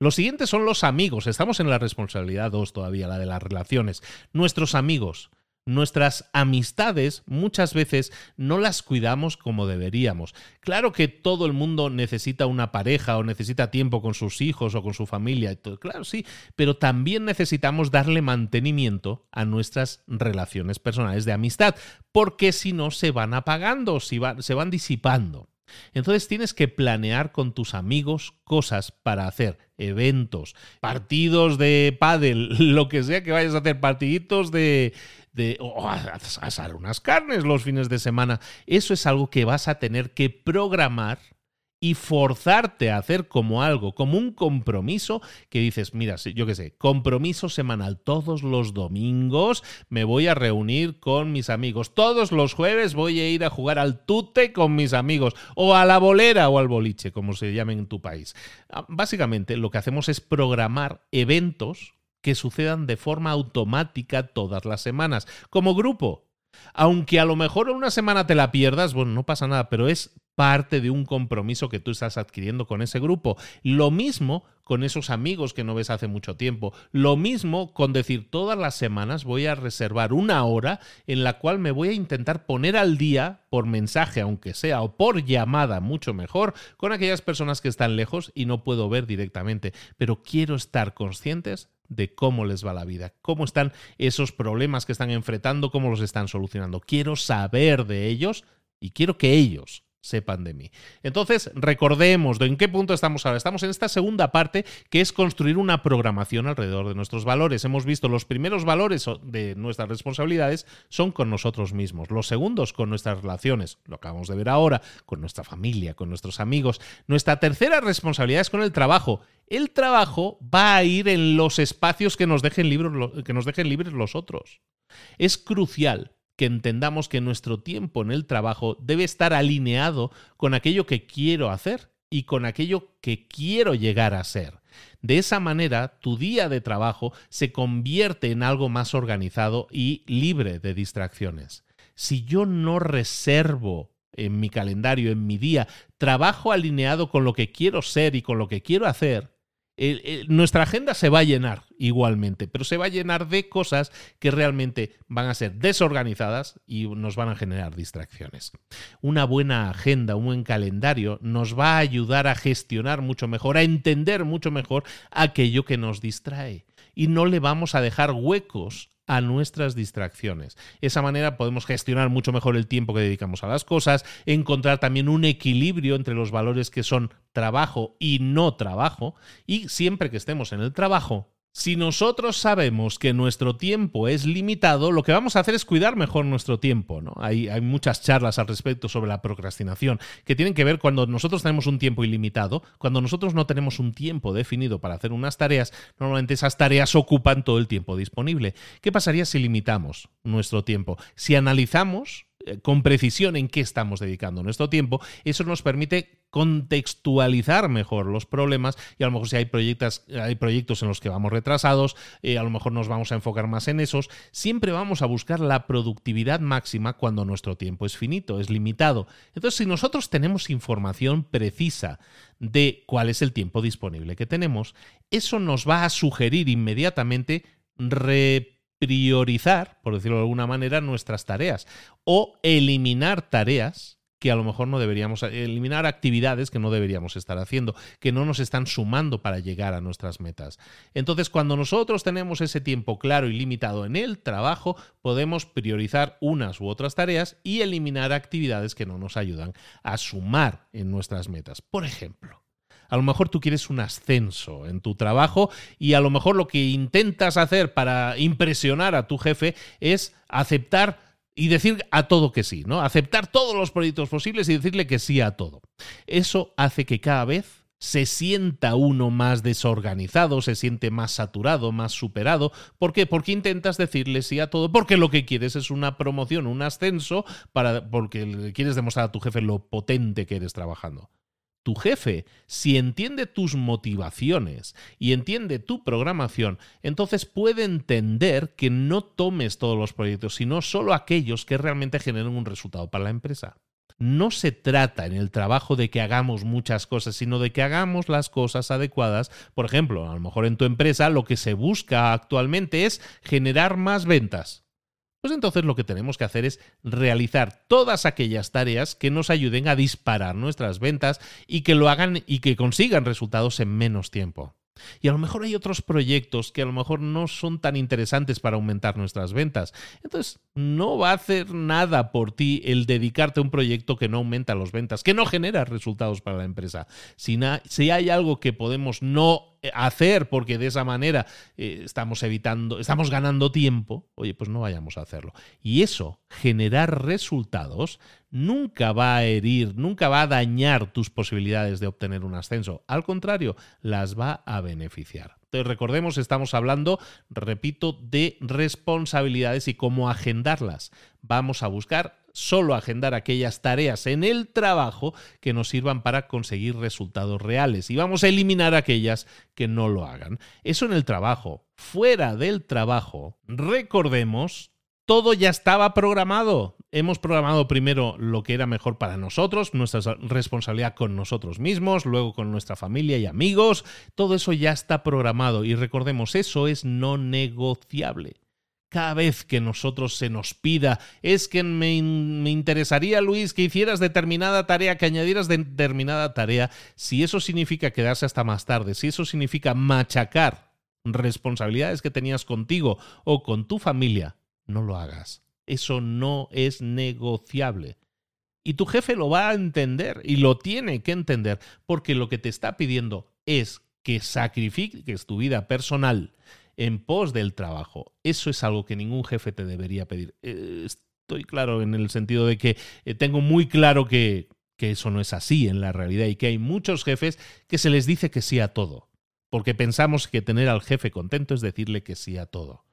Los siguientes son los amigos. Estamos en la responsabilidad 2 todavía, la de las relaciones. Nuestros amigos. Nuestras amistades muchas veces no las cuidamos como deberíamos. Claro que todo el mundo necesita una pareja o necesita tiempo con sus hijos o con su familia. Claro, sí, pero también necesitamos darle mantenimiento a nuestras relaciones personales de amistad, porque si no se van apagando, se van disipando. Entonces tienes que planear con tus amigos cosas para hacer, eventos, partidos de pádel, lo que sea que vayas a hacer, partiditos de, de o asar unas carnes los fines de semana. Eso es algo que vas a tener que programar y forzarte a hacer como algo, como un compromiso que dices, mira, yo qué sé, compromiso semanal, todos los domingos me voy a reunir con mis amigos, todos los jueves voy a ir a jugar al tute con mis amigos, o a la bolera o al boliche, como se llame en tu país. Ah, básicamente lo que hacemos es programar eventos que sucedan de forma automática todas las semanas, como grupo. Aunque a lo mejor una semana te la pierdas, bueno, no pasa nada, pero es parte de un compromiso que tú estás adquiriendo con ese grupo. Lo mismo con esos amigos que no ves hace mucho tiempo. Lo mismo con decir todas las semanas voy a reservar una hora en la cual me voy a intentar poner al día por mensaje, aunque sea, o por llamada, mucho mejor, con aquellas personas que están lejos y no puedo ver directamente. Pero quiero estar conscientes de cómo les va la vida, cómo están esos problemas que están enfrentando, cómo los están solucionando. Quiero saber de ellos y quiero que ellos sepan de mí. Entonces, recordemos de en qué punto estamos ahora. Estamos en esta segunda parte que es construir una programación alrededor de nuestros valores. Hemos visto los primeros valores de nuestras responsabilidades son con nosotros mismos, los segundos con nuestras relaciones, lo acabamos de ver ahora, con nuestra familia, con nuestros amigos. Nuestra tercera responsabilidad es con el trabajo. El trabajo va a ir en los espacios que nos dejen libres, que nos dejen libres los otros. Es crucial que entendamos que nuestro tiempo en el trabajo debe estar alineado con aquello que quiero hacer y con aquello que quiero llegar a ser. De esa manera, tu día de trabajo se convierte en algo más organizado y libre de distracciones. Si yo no reservo en mi calendario, en mi día, trabajo alineado con lo que quiero ser y con lo que quiero hacer, nuestra agenda se va a llenar igualmente, pero se va a llenar de cosas que realmente van a ser desorganizadas y nos van a generar distracciones. Una buena agenda, un buen calendario nos va a ayudar a gestionar mucho mejor, a entender mucho mejor aquello que nos distrae y no le vamos a dejar huecos a nuestras distracciones. Esa manera podemos gestionar mucho mejor el tiempo que dedicamos a las cosas, encontrar también un equilibrio entre los valores que son trabajo y no trabajo, y siempre que estemos en el trabajo, si nosotros sabemos que nuestro tiempo es limitado, lo que vamos a hacer es cuidar mejor nuestro tiempo. ¿no? Hay, hay, muchas charlas al respecto sobre la procrastinación que tienen que ver cuando nosotros tenemos un tiempo ilimitado, cuando nosotros no tenemos un tiempo definido para hacer unas tareas, normalmente esas tareas ocupan todo el tiempo disponible. ¿Qué pasaría si limitamos nuestro tiempo? Si analizamos con precisión en qué estamos dedicando nuestro tiempo, eso nos permite contextualizar mejor los problemas y a lo mejor si hay proyectos, hay proyectos en los que vamos retrasados, eh, a lo mejor nos vamos a enfocar más en esos, siempre vamos a buscar la productividad máxima cuando nuestro tiempo es finito, es limitado. Entonces, si nosotros tenemos información precisa de cuál es el tiempo disponible que tenemos, eso nos va a sugerir inmediatamente priorizar, por decirlo de alguna manera, nuestras tareas o eliminar tareas que a lo mejor no deberíamos, eliminar actividades que no deberíamos estar haciendo, que no nos están sumando para llegar a nuestras metas. Entonces, cuando nosotros tenemos ese tiempo claro y limitado en el trabajo, podemos priorizar unas u otras tareas y eliminar actividades que no nos ayudan a sumar en nuestras metas. Por ejemplo, a lo mejor tú quieres un ascenso en tu trabajo y a lo mejor lo que intentas hacer para impresionar a tu jefe es aceptar y decir a todo que sí, ¿no? Aceptar todos los proyectos posibles y decirle que sí a todo. Eso hace que cada vez se sienta uno más desorganizado, se siente más saturado, más superado. ¿Por qué? Porque intentas decirle sí a todo, porque lo que quieres es una promoción, un ascenso, para, porque quieres demostrar a tu jefe lo potente que eres trabajando tu jefe, si entiende tus motivaciones y entiende tu programación, entonces puede entender que no tomes todos los proyectos, sino solo aquellos que realmente generen un resultado para la empresa. No se trata en el trabajo de que hagamos muchas cosas, sino de que hagamos las cosas adecuadas. Por ejemplo, a lo mejor en tu empresa lo que se busca actualmente es generar más ventas. Pues entonces lo que tenemos que hacer es realizar todas aquellas tareas que nos ayuden a disparar nuestras ventas y que lo hagan y que consigan resultados en menos tiempo. Y a lo mejor hay otros proyectos que a lo mejor no son tan interesantes para aumentar nuestras ventas. Entonces, no va a hacer nada por ti el dedicarte a un proyecto que no aumenta las ventas, que no genera resultados para la empresa. Si, si hay algo que podemos no hacer porque de esa manera eh, estamos evitando, estamos ganando tiempo, oye, pues no vayamos a hacerlo. Y eso, generar resultados, nunca va a herir, nunca va a dañar tus posibilidades de obtener un ascenso. Al contrario, las va a beneficiar. Entonces, recordemos, estamos hablando, repito, de responsabilidades y cómo agendarlas. Vamos a buscar solo agendar aquellas tareas en el trabajo que nos sirvan para conseguir resultados reales y vamos a eliminar aquellas que no lo hagan. Eso en el trabajo. Fuera del trabajo, recordemos, todo ya estaba programado. Hemos programado primero lo que era mejor para nosotros, nuestra responsabilidad con nosotros mismos, luego con nuestra familia y amigos. Todo eso ya está programado y recordemos, eso es no negociable cada vez que nosotros se nos pida, es que me, me, interesaría, Luis, que hicieras determinada tarea, que añadieras determinada tarea, si eso significa quedarse hasta más tarde, si eso significa machacar responsabilidades que tenías contigo o con tu familia, no lo hagas. Eso no es negociable. Y tu jefe lo va a entender y lo tiene que entender porque lo que te está pidiendo es que sacrifiques tu vida personal en pos del trabajo. Eso es algo que ningún jefe te debería pedir. Eh, estoy claro en el sentido de que eh, tengo muy claro que, que eso no es así en la realidad y que hay muchos jefes que se les dice que sí a todo, porque pensamos que tener al jefe contento es decirle que sí a todo.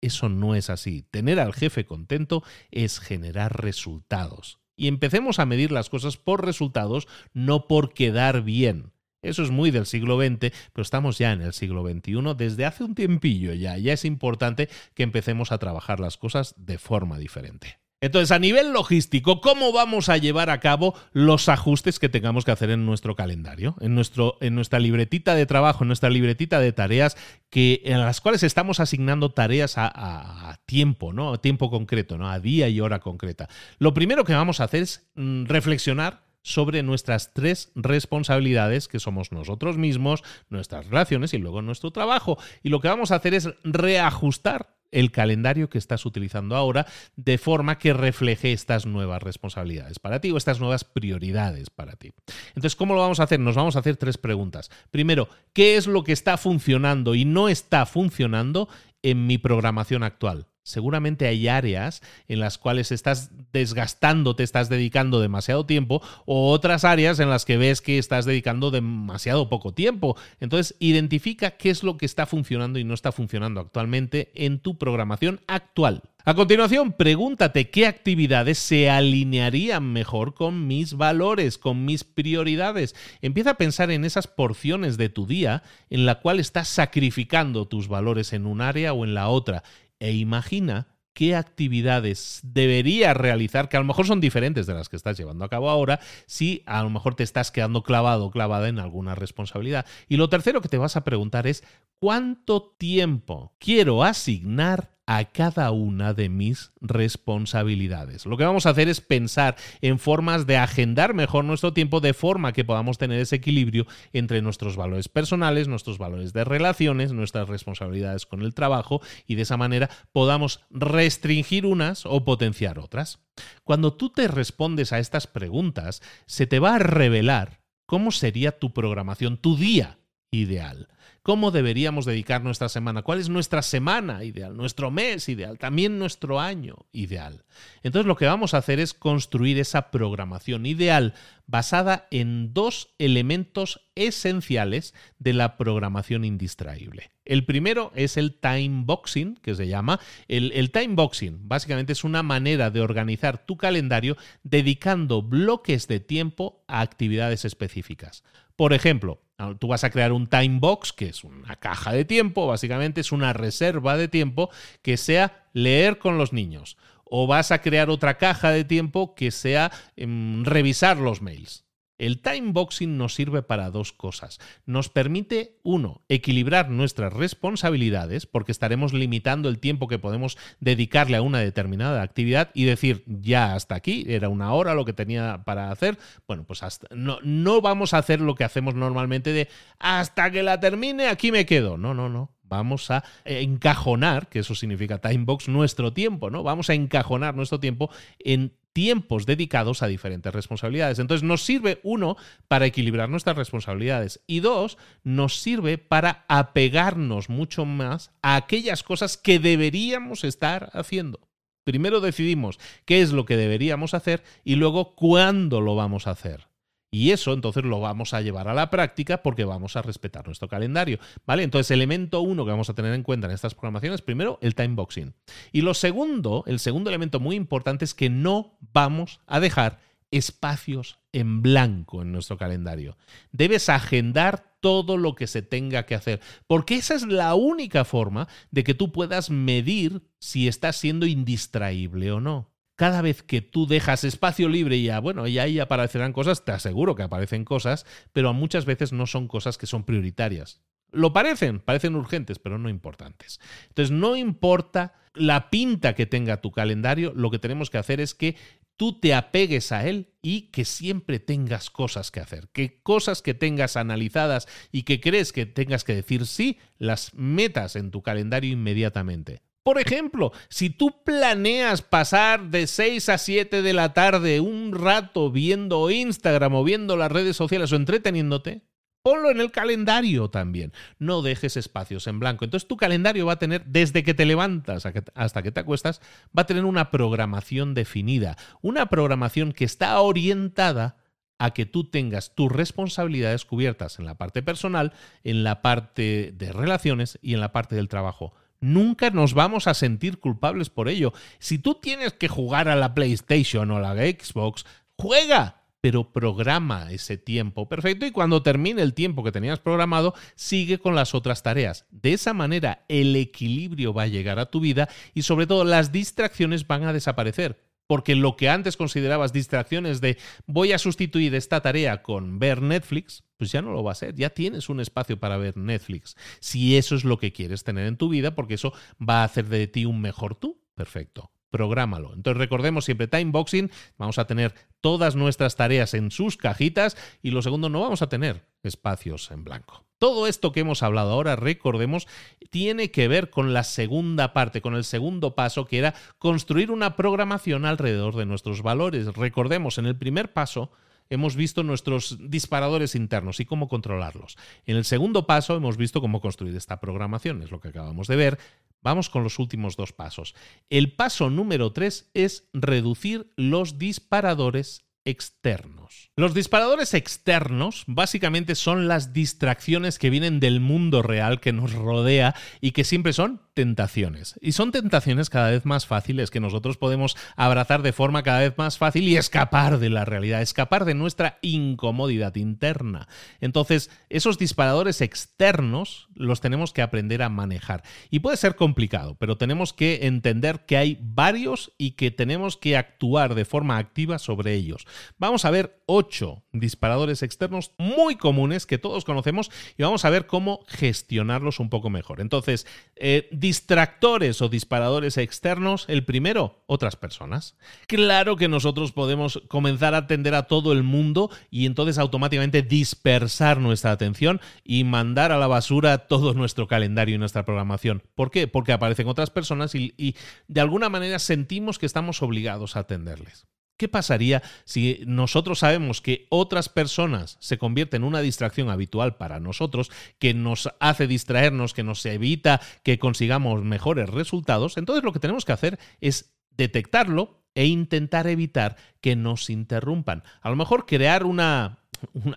Eso no es así. Tener al jefe contento es generar resultados y empecemos a medir las cosas por resultados, no por quedar bien. Eso es muy del siglo XX, pero estamos ya en el siglo XXI desde hace un tiempillo ya. Ya es importante que empecemos a trabajar las cosas de forma diferente. Entonces, a nivel logístico, ¿cómo vamos a llevar a cabo los ajustes que tengamos que hacer en nuestro calendario, en, nuestro, en nuestra libretita de trabajo, en nuestra libretita de tareas, que, en las cuales estamos asignando tareas a, tiempo, ¿no? A tiempo concreto, ¿no? A día y hora concreta. Lo primero que vamos a hacer es mm, reflexionar sobre nuestras tres responsabilidades que somos nosotros mismos, nuestras relaciones y luego nuestro trabajo. Y lo que vamos a hacer es reajustar el calendario que estás utilizando ahora de forma que refleje estas nuevas responsabilidades para ti o estas nuevas prioridades para ti. Entonces, ¿cómo lo vamos a hacer? Nos vamos a hacer tres preguntas. Primero, ¿qué es lo que está funcionando y no está funcionando en mi programación actual? Seguramente hay áreas en las cuales estás desgastando, te estás dedicando demasiado tiempo, o otras áreas en las que ves que estás dedicando demasiado poco tiempo. Entonces, identifica qué es lo que está funcionando y no está funcionando actualmente en tu programación actual. A continuación, pregúntate qué actividades se alinearían mejor con mis valores, con mis prioridades. Empieza a pensar en esas porciones de tu día en la cual estás sacrificando tus valores en un área o en la otra e imagina qué actividades deberías realizar, que a lo mejor son diferentes de las que estás llevando a cabo ahora, si a lo mejor te estás quedando clavado o clavada en alguna responsabilidad. Y lo tercero que te vas a preguntar es, ¿cuánto tiempo quiero asignar a cada una de mis responsabilidades. Lo que vamos a hacer es pensar en formas de agendar mejor nuestro tiempo de forma que podamos tener ese equilibrio entre nuestros valores personales, nuestros valores de relaciones, nuestras responsabilidades con el trabajo y de esa manera podamos restringir unas o potenciar otras. Cuando tú te respondes a estas preguntas, se te va a revelar cómo sería tu programación, tu día ideal cómo deberíamos dedicar nuestra semana, cuál es nuestra semana ideal, nuestro mes ideal, también nuestro año ideal. Entonces lo que vamos a hacer es construir esa programación ideal basada en dos elementos esenciales de la programación indistraíble. El primero es el time boxing, que se llama. El, el, time boxing básicamente es una manera de organizar tu calendario dedicando bloques de tiempo a actividades específicas. Por ejemplo, tú vas a crear un time box, que es una caja de tiempo, básicamente es una reserva de tiempo que sea leer con los niños. O vas a crear otra caja de tiempo que sea em, revisar los mails. El time boxing nos sirve para dos cosas. Nos permite, uno, equilibrar nuestras responsabilidades, porque estaremos limitando el tiempo que podemos dedicarle a una determinada actividad y decir, ya hasta aquí, era una hora lo que tenía para hacer. Bueno, pues hasta, no, no vamos a hacer lo que hacemos normalmente de hasta que la termine, aquí me quedo. No, no, no vamos a encajonar, que eso significa time box, nuestro tiempo, ¿no? Vamos a encajonar nuestro tiempo en tiempos dedicados a diferentes responsabilidades. Entonces nos sirve, uno, para equilibrar nuestras responsabilidades y dos, nos sirve para apegarnos mucho más a aquellas cosas que deberíamos estar haciendo. Primero decidimos qué es lo que deberíamos hacer y luego cuándo lo vamos a hacer. Y eso entonces lo vamos a llevar a la práctica porque vamos a respetar nuestro calendario. ¿Vale? Entonces, elemento uno que vamos a tener en cuenta en estas programaciones, primero, el time boxing. Y lo segundo, el segundo elemento muy importante es que no vamos a dejar espacios en blanco en nuestro calendario. Debes agendar todo lo que se tenga que hacer, porque esa es la única forma de que tú puedas medir si estás siendo indistraíble o no cada vez que tú dejas espacio libre y ya, bueno, y ahí aparecerán cosas, te aseguro que aparecen cosas, pero muchas veces no son cosas que son prioritarias. Lo parecen, parecen urgentes, pero no importantes. Entonces, no importa la pinta que tenga tu calendario, lo que tenemos que hacer es que tú te apegues a él y que siempre tengas cosas que hacer, que cosas que tengas analizadas y que crees que tengas que decir sí, las metas en tu calendario inmediatamente. Por ejemplo, si tú planeas pasar de 6 a 7 de la tarde un rato viendo Instagram o viendo las redes sociales o entreteniéndote, Ponlo en el calendario también. No dejes espacios en blanco. Entonces tu calendario va a tener, desde que te levantas hasta que te acuestas, va a tener una programación definida. Una programación que está orientada a que tú tengas tus responsabilidades cubiertas en la parte personal, en la parte de relaciones y en la parte del trabajo. Nunca nos vamos a sentir culpables por ello. Si tú tienes que jugar a la PlayStation o la Xbox, juega, pero programa ese tiempo perfecto y cuando termine el tiempo que tenías programado, sigue con las otras tareas. De esa manera el equilibrio va a llegar a tu vida y sobre todo las distracciones van a desaparecer. Porque lo que antes considerabas distracciones de voy a sustituir esta tarea con ver Netflix, pues ya no lo va a ser. Ya tienes un espacio para ver Netflix. Si eso es lo que quieres tener en tu vida, porque eso va a hacer de ti un mejor tú. Perfecto prográmalo. Entonces recordemos siempre timeboxing, vamos a tener todas nuestras tareas en sus cajitas y lo segundo, no vamos a tener espacios en blanco. Todo esto que hemos hablado ahora, recordemos, tiene que ver con la segunda parte, con el segundo paso, que era construir una programación alrededor de nuestros valores. Recordemos, en el primer paso, hemos visto nuestros disparadores internos y cómo controlarlos. En el segundo paso hemos visto cómo construir esta programación, es lo que acabamos de ver. Vamos con los últimos dos pasos. El paso número tres es reducir los disparadores externos. Los disparadores externos básicamente son las distracciones que vienen del mundo real que nos rodea y que siempre son tentaciones. Y son tentaciones cada vez más fáciles que nosotros podemos abrazar de forma cada vez más fácil y escapar de la realidad, escapar de nuestra incomodidad interna. Entonces, esos disparadores externos los tenemos que aprender a manejar. Y puede ser complicado, pero tenemos que entender que hay varios y que tenemos que actuar de forma activa sobre ellos. Vamos a ver ocho disparadores externos muy comunes que todos conocemos y vamos a ver cómo gestionarlos un poco mejor. Entonces, eh, distractores o disparadores externos, el primero, otras personas. Claro que nosotros podemos comenzar a atender a todo el mundo y entonces automáticamente dispersar nuestra atención y mandar a la basura todo nuestro calendario y nuestra programación. ¿Por qué? Porque aparecen otras personas y, y de alguna manera sentimos que estamos obligados a atenderles. ¿Qué pasaría si nosotros sabemos que otras personas se convierten en una distracción habitual para nosotros, que nos hace distraernos, que nos evita que consigamos mejores resultados? Entonces lo que tenemos que hacer es detectarlo e intentar evitar que nos interrumpan. A lo mejor crear una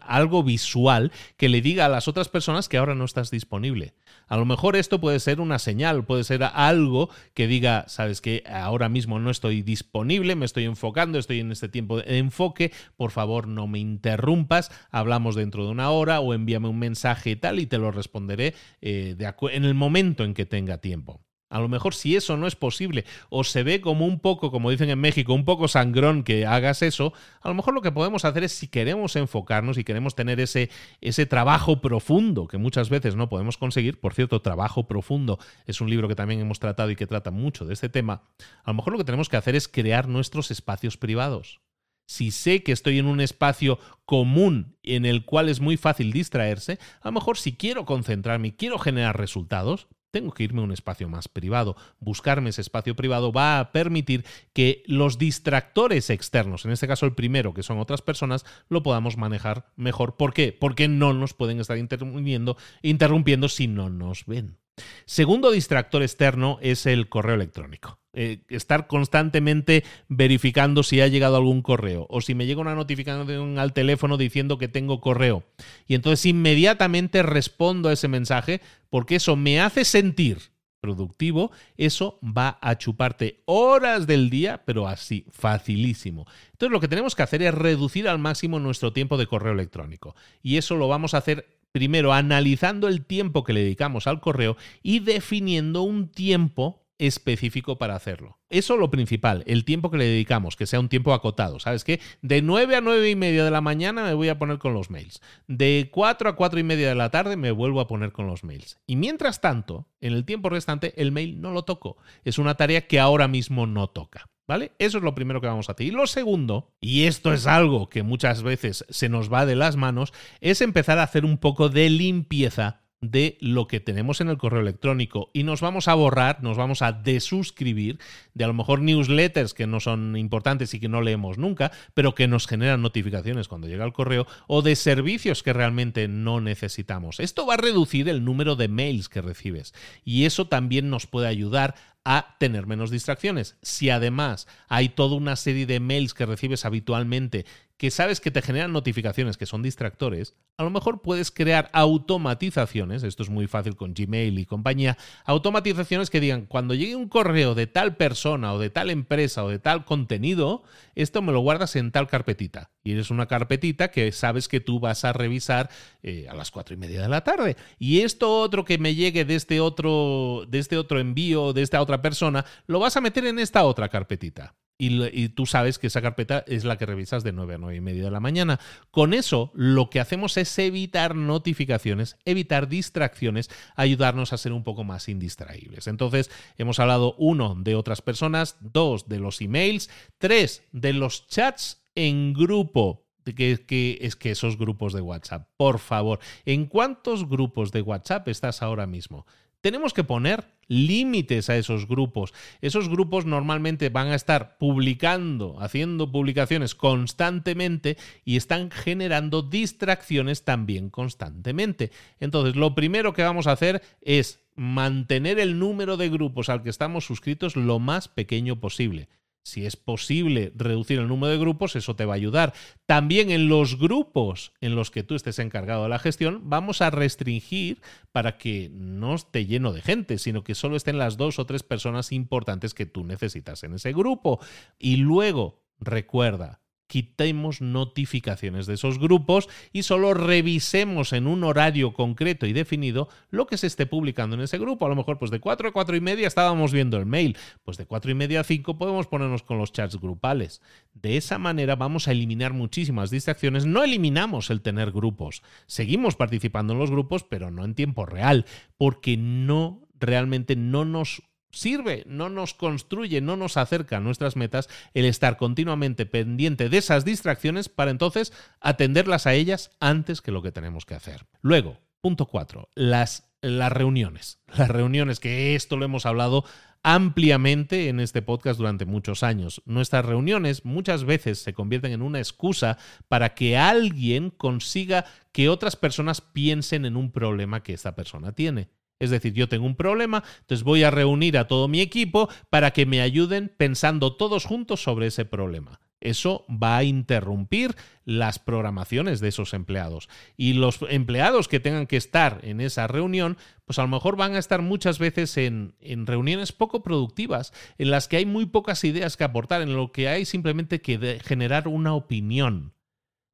algo visual que le diga a las otras personas que ahora no estás disponible. A lo mejor esto puede ser una señal, puede ser algo que diga, sabes que ahora mismo no estoy disponible, me estoy enfocando, estoy en este tiempo de enfoque, por favor no me interrumpas, hablamos dentro de una hora o envíame un mensaje y tal y te lo responderé eh, en el momento en que tenga tiempo. A lo mejor si eso no es posible o se ve como un poco, como dicen en México, un poco sangrón que hagas eso, a lo mejor lo que podemos hacer es si queremos enfocarnos y queremos tener ese, ese trabajo profundo que muchas veces no podemos conseguir, por cierto, Trabajo Profundo es un libro que también hemos tratado y que trata mucho de este tema, a lo mejor lo que tenemos que hacer es crear nuestros espacios privados. Si sé que estoy en un espacio común en el cual es muy fácil distraerse, a lo mejor si quiero concentrarme y quiero generar resultados, tengo que irme a un espacio más privado. Buscarme ese espacio privado va a permitir que los distractores externos, en este caso el primero, que son otras personas, lo podamos manejar mejor. ¿Por qué? Porque no nos pueden estar interrumpiendo, interrumpiendo si no nos ven. Segundo distractor externo es el correo electrónico. Eh, estar constantemente verificando si ha llegado algún correo o si me llega una notificación al teléfono diciendo que tengo correo. Y entonces inmediatamente respondo a ese mensaje porque eso me hace sentir productivo, eso va a chuparte horas del día, pero así, facilísimo. Entonces lo que tenemos que hacer es reducir al máximo nuestro tiempo de correo electrónico. Y eso lo vamos a hacer primero analizando el tiempo que le dedicamos al correo y definiendo un tiempo específico para hacerlo. Eso lo principal, el tiempo que le dedicamos, que sea un tiempo acotado. ¿Sabes qué? De 9 a 9 y media de la mañana me voy a poner con los mails. De 4 a 4 y media de la tarde me vuelvo a poner con los mails. Y mientras tanto, en el tiempo restante, el mail no lo toco. Es una tarea que ahora mismo no toca. ¿Vale? Eso es lo primero que vamos a hacer. Y lo segundo, y esto es algo que muchas veces se nos va de las manos, es empezar a hacer un poco de limpieza de lo que tenemos en el correo electrónico y nos vamos a borrar, nos vamos a desuscribir de a lo mejor newsletters que no son importantes y que no leemos nunca, pero que nos generan notificaciones cuando llega el correo o de servicios que realmente no necesitamos. Esto va a reducir el número de mails que recibes y eso también nos puede ayudar a tener menos distracciones. Si además hay toda una serie de mails que recibes habitualmente que sabes que te generan notificaciones que son distractores, a lo mejor puedes crear automatizaciones, esto es muy fácil con Gmail y compañía, automatizaciones que digan, cuando llegue un correo de tal persona o de tal empresa o de tal contenido, esto me lo guardas en tal carpetita. Y eres una carpetita que sabes que tú vas a revisar eh, a las cuatro y media de la tarde. Y esto otro que me llegue de este otro, de este otro envío, de esta otra persona, lo vas a meter en esta otra carpetita y, tú sabes que esa carpeta es la que revisas de 9 a 9 y media de la mañana. Con eso lo que hacemos es evitar notificaciones, evitar distracciones, ayudarnos a ser un poco más indistraíbles. Entonces, hemos hablado uno de otras personas, dos de los emails, tres de los chats en grupo. Que, que, es que esos grupos de WhatsApp, por favor, ¿en cuántos grupos de WhatsApp estás ahora mismo? Tenemos que poner límites a esos grupos. Esos grupos normalmente van a estar publicando, haciendo publicaciones constantemente y están generando distracciones también constantemente. Entonces, lo primero que vamos a hacer es mantener el número de grupos al que estamos suscritos lo más pequeño posible. Si es posible reducir el número de grupos, eso te va a ayudar. También en los grupos en los que tú estés encargado de la gestión, vamos a restringir para que no esté lleno de gente, sino que solo estén las dos o tres personas importantes que tú necesitas en ese grupo. Y luego, recuerda, quitemos notificaciones de esos grupos y solo revisemos en un horario concreto y definido lo que se esté publicando en ese grupo. A lo mejor, pues de 4 a 4 y media estábamos viendo el mail, pues de 4 y media a 5 podemos ponernos con los chats grupales. De esa manera vamos a eliminar muchísimas distracciones. No eliminamos el tener grupos, seguimos participando en los grupos, pero no en tiempo real, porque no realmente no nos sirve, no nos construye, no nos acerca a nuestras metas el estar continuamente pendiente de esas distracciones para entonces atenderlas a ellas antes que lo que tenemos que hacer. Luego, punto cuatro, las, las reuniones. Las reuniones, que esto lo hemos hablado ampliamente en este podcast durante muchos años. Nuestras reuniones muchas veces se convierten en una excusa para que alguien consiga que otras personas piensen en un problema que esta persona tiene. Es decir, yo tengo un problema, entonces voy a reunir a todo mi equipo para que me ayuden pensando todos juntos sobre ese problema. Eso va a interrumpir las programaciones de esos empleados. Y los empleados que tengan que estar en esa reunión, pues a lo mejor van a estar muchas veces en, en reuniones poco productivas, en las que hay muy pocas ideas que aportar, en lo que hay simplemente que generar una opinión.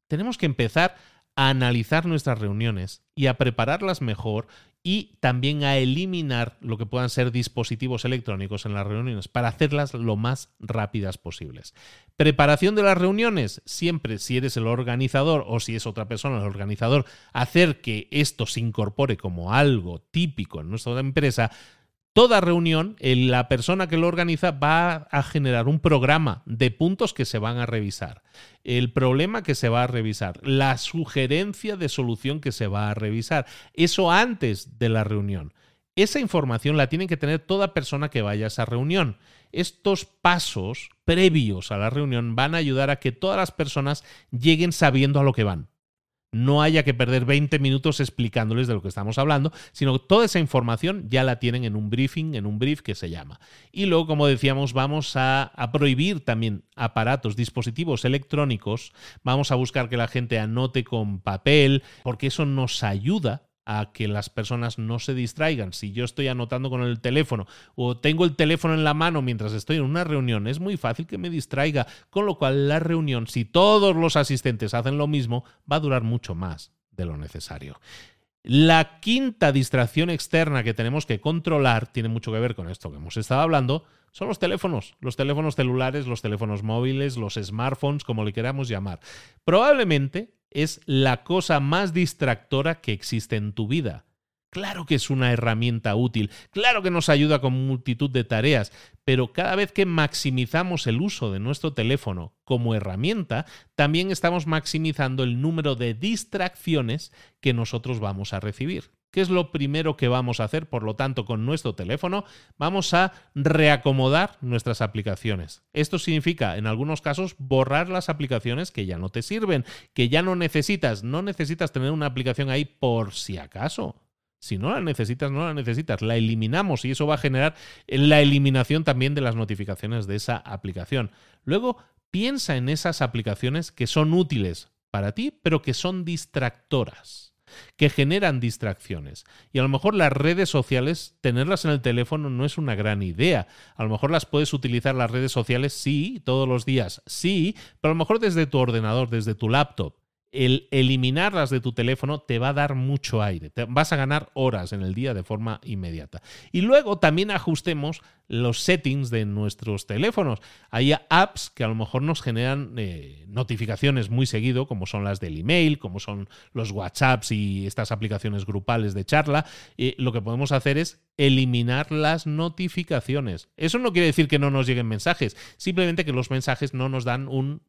Tenemos que empezar a analizar nuestras reuniones y a prepararlas mejor y también a eliminar lo que puedan ser dispositivos electrónicos en las reuniones para hacerlas lo más rápidas posibles. Preparación de las reuniones, siempre si eres el organizador o si es otra persona el organizador, hacer que esto se incorpore como algo típico en nuestra empresa toda reunión, la persona que lo organiza va a generar un programa de puntos que se van a revisar, el problema que se va a revisar, la sugerencia de solución que se va a revisar. Eso antes de la reunión. Esa información la tiene que tener toda persona que vaya a esa reunión. Estos pasos previos a la reunión van a ayudar a que todas las personas lleguen sabiendo a lo que van no haya que perder 20 minutos explicándoles de lo que estamos hablando, sino que toda esa información ya la tienen en un briefing, en un brief que se llama. Y luego, como decíamos, vamos a, a, prohibir también aparatos, dispositivos electrónicos, vamos a buscar que la gente anote con papel, porque eso nos ayuda a que las personas no se distraigan. Si yo estoy anotando con el teléfono o tengo el teléfono en la mano mientras estoy en una reunión, es muy fácil que me distraiga. Con lo cual la reunión, si todos los asistentes hacen lo mismo, va a durar mucho más de lo necesario. La quinta distracción externa que tenemos que controlar tiene mucho que ver con esto que hemos estado hablando, son los teléfonos, los teléfonos celulares, los teléfonos móviles, los smartphones, como le queramos llamar. Probablemente es la cosa más distractora que existe en tu vida. Claro que es una herramienta útil, claro que nos ayuda con multitud de tareas, pero cada vez que maximizamos el uso de nuestro teléfono como herramienta, también estamos maximizando el número de distracciones que nosotros vamos a recibir. ¿Qué es lo primero que vamos a hacer? Por lo tanto, con nuestro teléfono vamos a reacomodar nuestras aplicaciones. Esto significa, en algunos casos, borrar las aplicaciones que ya no te sirven, que ya no necesitas. No necesitas tener una aplicación ahí por si acaso. Si no la necesitas, no la necesitas. La eliminamos y eso va a generar la eliminación también de las notificaciones de esa aplicación. Luego, piensa en esas aplicaciones que son útiles para ti, pero que son distractoras que generan distracciones. Y a lo mejor las redes sociales, tenerlas en el teléfono no es una gran idea. A lo mejor las puedes utilizar las redes sociales, sí, todos los días, sí, pero a lo mejor desde tu ordenador, desde tu laptop el eliminarlas de tu teléfono te va a dar mucho aire. Te vas a ganar horas en el día de forma inmediata. Y luego también ajustemos los settings de nuestros teléfonos. Hay apps que a lo mejor nos generan eh, notificaciones muy seguido, como son las del email, como son los WhatsApps y estas aplicaciones grupales de charla. Y lo que podemos hacer es eliminar las notificaciones. Eso no quiere decir que no nos lleguen mensajes, simplemente que los mensajes no nos dan un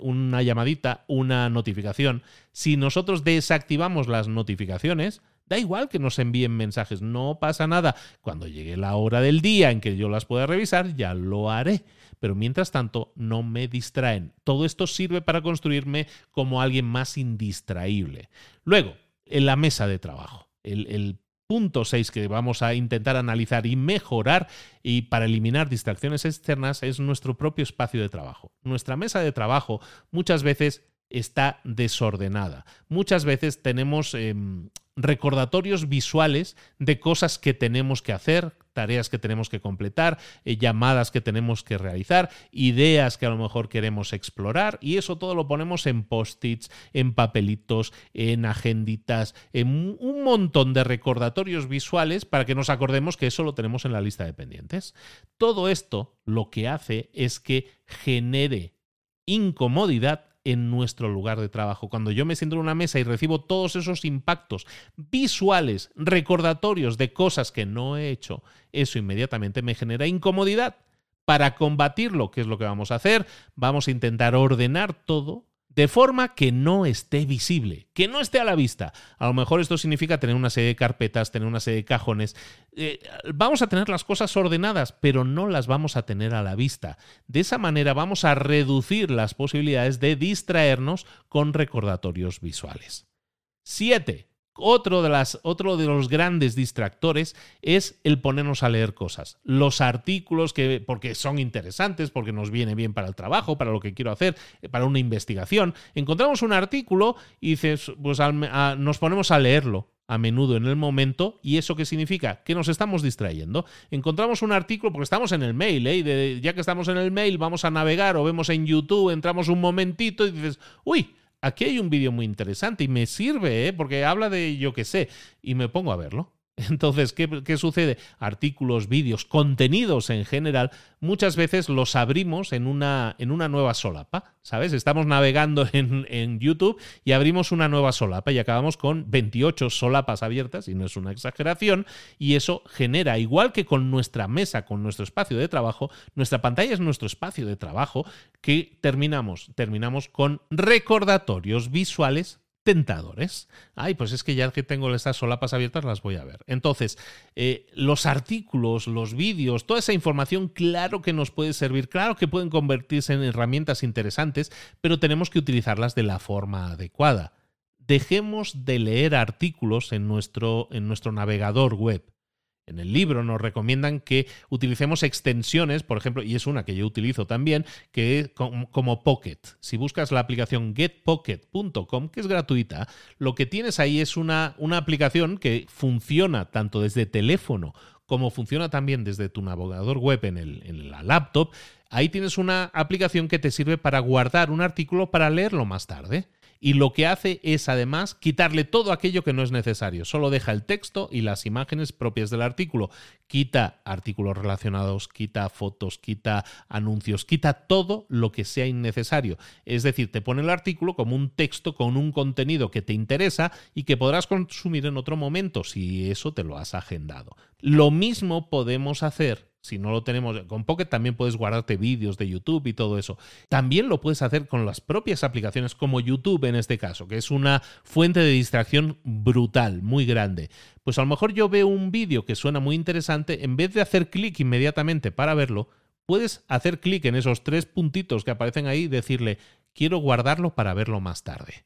una llamadita, una notificación. Si nosotros desactivamos las notificaciones, da igual que nos envíen mensajes, no pasa nada. Cuando llegue la hora del día en que yo las pueda revisar, ya lo haré. Pero mientras tanto, no me distraen. Todo esto sirve para construirme como alguien más indistraíble. Luego, en la mesa de trabajo. El, el punto 6 que vamos a intentar analizar y mejorar y para eliminar distracciones externas es nuestro propio espacio de trabajo. Nuestra mesa de trabajo muchas veces está desordenada. Muchas veces tenemos em, recordatorios visuales de cosas que tenemos que hacer, tareas que tenemos que completar, eh, llamadas que tenemos que realizar, ideas que a lo mejor queremos explorar y eso todo lo ponemos en post-its, en papelitos, en agenditas, en un montón de recordatorios visuales para que nos acordemos que eso lo tenemos en la lista de pendientes. Todo esto lo que hace es que genere incomodidad en nuestro lugar de trabajo. Cuando yo me siento en una mesa y recibo todos esos impactos visuales, recordatorios de cosas que no he hecho, eso inmediatamente me genera incomodidad. Para combatirlo, ¿qué es lo que vamos a hacer? Vamos a intentar ordenar todo de forma que no esté visible, que no esté a la vista. A lo mejor esto significa tener una serie de carpetas, tener una serie de cajones. Eh, vamos a tener las cosas ordenadas, pero no las vamos a tener a la vista. De esa manera vamos a reducir las posibilidades de distraernos con recordatorios visuales. 7. Otro de, las, otro de los grandes distractores es el ponernos a leer cosas. Los artículos que, porque son interesantes, porque nos viene bien para el trabajo, para lo que quiero hacer, eh, para una investigación. Encontramos un artículo y dices, pues nos ponemos a leerlo a menudo en el momento. ¿Y eso qué significa? Que nos estamos distrayendo. Encontramos un artículo, porque estamos en el mail, ¿eh? ya que estamos en el mail, vamos a navegar o vemos en YouTube, entramos un momentito y dices, uy, aquí hay un vídeo muy interesante y me sirve, ¿eh? porque habla de yo qué sé, y me pongo a verlo. Entonces, ¿qué, sucede? Artículos, vídeos, contenidos en general, muchas veces los abrimos en una, en una nueva solapa, ¿sabes? Estamos navegando en, en, YouTube y abrimos una nueva solapa y acabamos con 28 solapas abiertas, y no es una exageración, y eso genera, igual que con nuestra mesa, con nuestro espacio de trabajo, nuestra pantalla es nuestro espacio de trabajo, que terminamos, terminamos con recordatorios visuales tentadores. Ay, pues es que ya que tengo estas solapas abiertas las voy a ver. Entonces, eh, los artículos, los vídeos, toda esa información, claro que nos puede servir, claro que pueden convertirse en herramientas interesantes, pero tenemos que utilizarlas de la forma adecuada. Dejemos de leer artículos en nuestro, en nuestro navegador web. En el libro nos recomiendan que utilicemos extensiones, por ejemplo, y es una que yo utilizo también, que es como, Pocket. Si buscas la aplicación getpocket.com, que es gratuita, lo que tienes ahí es una, una aplicación que funciona tanto desde teléfono como funciona también desde tu navegador web en, el, en la laptop. Ahí tienes una aplicación que te sirve para guardar un artículo para leerlo más tarde y lo que hace es además quitarle todo aquello que no es necesario. Solo deja el texto y las imágenes propias del artículo. Quita artículos relacionados, quita fotos, quita anuncios, quita todo lo que sea innecesario. Es decir, te pone el artículo como un texto con un contenido que te interesa y que podrás consumir en otro momento si eso te lo has agendado. Lo mismo podemos hacer si no lo tenemos con Pocket, también puedes guardarte vídeos de YouTube y todo eso. También lo puedes hacer con las propias aplicaciones como YouTube en este caso, que es una fuente de distracción brutal, muy grande. Pues a lo mejor yo veo un vídeo que suena muy interesante, en vez de hacer clic inmediatamente para verlo, puedes hacer clic en esos tres puntitos que aparecen ahí y decirle, quiero guardarlo para verlo más tarde.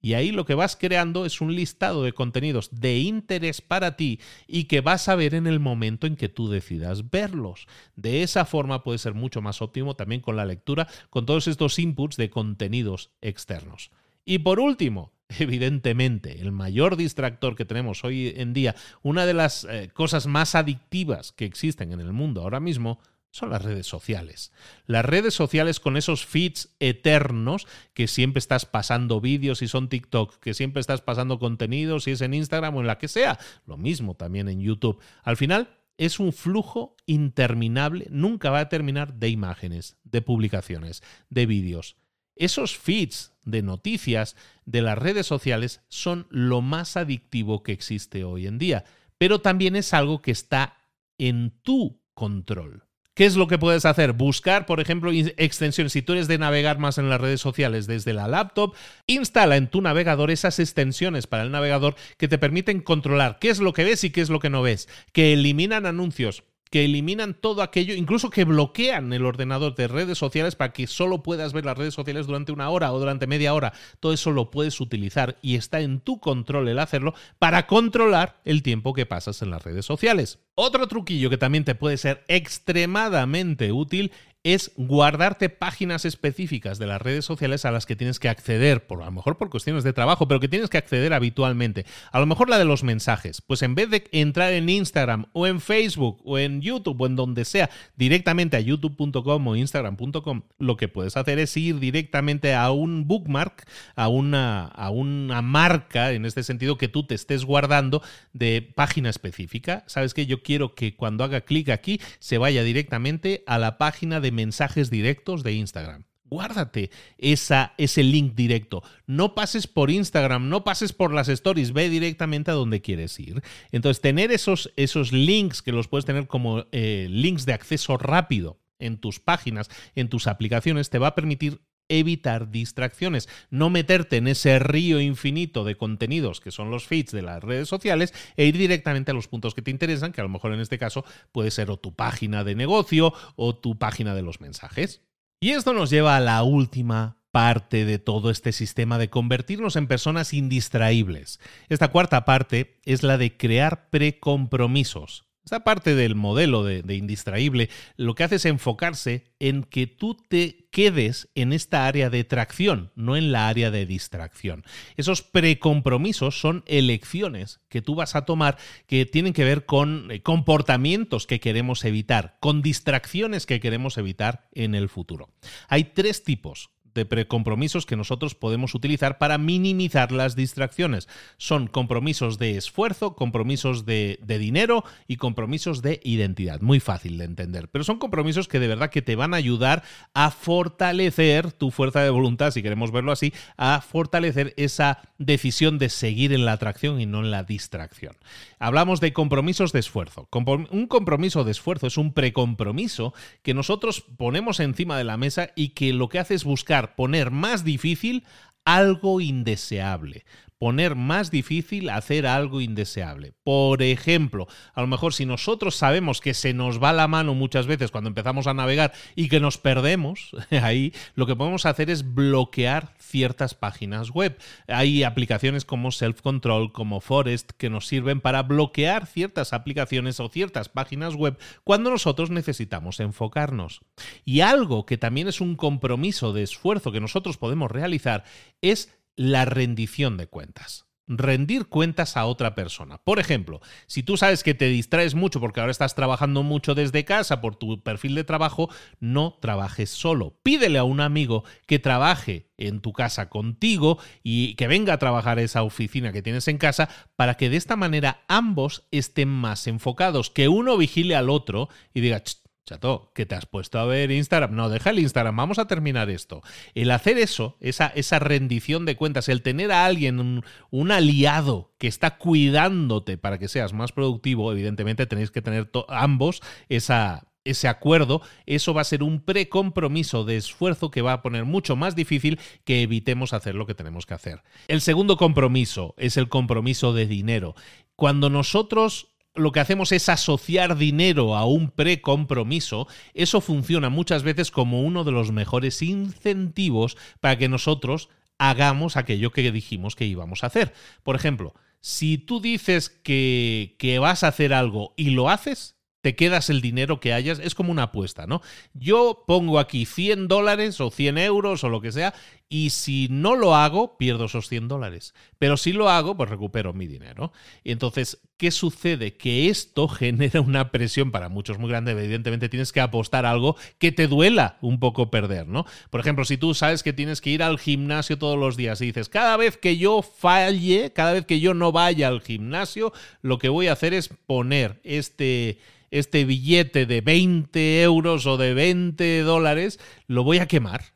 Y ahí lo que vas creando es un listado de contenidos de interés para ti y que vas a ver en el momento en que tú decidas verlos. De esa forma puede ser mucho más óptimo también con la lectura, con todos estos inputs de contenidos externos. Y por último, evidentemente, el mayor distractor que tenemos hoy en día, una de las eh, cosas más adictivas que existen en el mundo ahora mismo, son las redes sociales. Las redes sociales con esos feeds eternos que siempre estás pasando vídeos y son TikTok, que siempre estás pasando contenidos si es en Instagram o en la que sea. Lo mismo también en YouTube. Al final es un flujo interminable, nunca va a terminar de imágenes, de publicaciones, de vídeos. Esos feeds de noticias de las redes sociales son lo más adictivo que existe hoy en día, pero también es algo que está en tu control. ¿Qué es lo que puedes hacer? Buscar, por ejemplo, extensiones. Si tú eres de navegar más en las redes sociales desde la laptop, instala en tu navegador esas extensiones para el navegador que te permiten controlar qué es lo que ves y qué es lo que no ves, que eliminan anuncios, que eliminan todo aquello, incluso que bloquean el ordenador de redes sociales para que solo puedas ver las redes sociales durante una hora o durante media hora. Todo eso lo puedes utilizar y está en tu control el hacerlo para controlar el tiempo que pasas en las redes sociales. Otro truquillo que también te puede ser extremadamente útil es guardarte páginas específicas de las redes sociales a las que tienes que acceder, por a lo mejor por cuestiones de trabajo, pero que tienes que acceder habitualmente. A lo mejor la de los mensajes. Pues en vez de entrar en Instagram o en Facebook o en YouTube o en donde sea, directamente a youtube.com o instagram.com, lo que puedes hacer es ir directamente a un bookmark, a una, a una marca, en este sentido, que tú te estés guardando de página específica. Sabes que yo quiero que cuando haga clic aquí se vaya directamente a la página de mensajes directos de Instagram. Guárdate esa, ese link directo. No pases por Instagram, no pases por las stories, ve directamente a donde quieres ir. Entonces, tener esos, esos links que los puedes tener como eh, links de acceso rápido en tus páginas, en tus aplicaciones, te va a permitir evitar distracciones, no meterte en ese río infinito de contenidos que son los feeds de las redes sociales e ir directamente a los puntos que te interesan, que a lo mejor en este caso puede ser o tu página de negocio o tu página de los mensajes. Y esto nos lleva a la última parte de todo este sistema de convertirnos en personas indistraíbles. Esta cuarta parte es la de crear precompromisos. Esta parte del modelo de, indistraíble lo que hace es enfocarse en que tú te quedes en esta área de tracción, no en la área de distracción. Esos precompromisos son elecciones que tú vas a tomar que tienen que ver con eh, comportamientos que queremos evitar, con distracciones que queremos evitar en el futuro. Hay tres tipos de precompromisos que nosotros podemos utilizar para minimizar las distracciones. Son compromisos de esfuerzo, compromisos de, dinero y compromisos de identidad. Muy fácil de entender, pero son compromisos que de verdad que te van a ayudar a fortalecer tu fuerza de voluntad, si queremos verlo así, a fortalecer esa decisión de seguir en la atracción y no en la distracción. Hablamos de compromisos de esfuerzo. Un compromiso de esfuerzo es un precompromiso que nosotros ponemos encima de la mesa y que lo que hace es buscar poner más difícil algo indeseable poner más difícil hacer algo indeseable. Por ejemplo, a lo mejor si nosotros sabemos que se nos va la mano muchas veces cuando empezamos a navegar y que nos perdemos, ahí lo que podemos hacer es bloquear ciertas páginas web. Hay aplicaciones como Self Control, como Forest, que nos sirven para bloquear ciertas aplicaciones o ciertas páginas web cuando nosotros necesitamos enfocarnos. Y algo que también es un compromiso de esfuerzo que nosotros podemos realizar es la rendición de cuentas. rendir cuentas a otra persona. Por ejemplo, si tú sabes que te distraes mucho porque ahora estás trabajando mucho desde casa por tu perfil de trabajo, no trabajes solo. Pídele a un amigo que trabaje en tu casa contigo y que venga a trabajar esa oficina que tienes en casa para que de esta manera ambos estén más enfocados, que uno vigile al otro y diga, Chato, que te has puesto a ver Instagram. No, deja el Instagram, vamos a terminar esto. El hacer eso, esa, rendición de cuentas, el tener a alguien, un, aliado que está cuidándote para que seas más productivo, evidentemente tenéis que tener ambos esa, ese acuerdo, eso va a ser un precompromiso de esfuerzo que va a poner mucho más difícil que evitemos hacer lo que tenemos que hacer. El segundo compromiso es el compromiso de dinero. Cuando nosotros lo que hacemos es asociar dinero a un precompromiso, eso funciona muchas veces como uno de los mejores incentivos para que nosotros hagamos aquello que dijimos que íbamos a hacer. Por ejemplo, si tú dices que, que vas a hacer algo y lo haces, te quedas el dinero que hayas, es como una apuesta, ¿no? Yo pongo aquí 100 dólares o 100 euros o lo que sea, y si no lo hago, pierdo esos 100 dólares. Pero si lo hago, pues recupero mi dinero. Y entonces, ¿qué sucede? Que esto genera una presión para muchos muy grande. Evidentemente tienes que apostar algo que te duela un poco perder, ¿no? Por ejemplo, si tú sabes que tienes que ir al gimnasio todos los días y dices, cada vez que yo falle, cada vez que yo no vaya al gimnasio, lo que voy a hacer es poner este este billete de 20 euros o de 20 dólares, lo voy a quemar.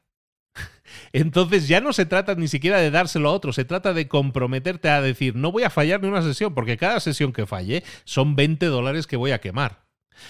Entonces ya no se trata ni siquiera de dárselo a otro, se trata de comprometerte a decir, no voy a fallar ni una sesión, porque cada sesión que falle son 20 dólares que voy a quemar.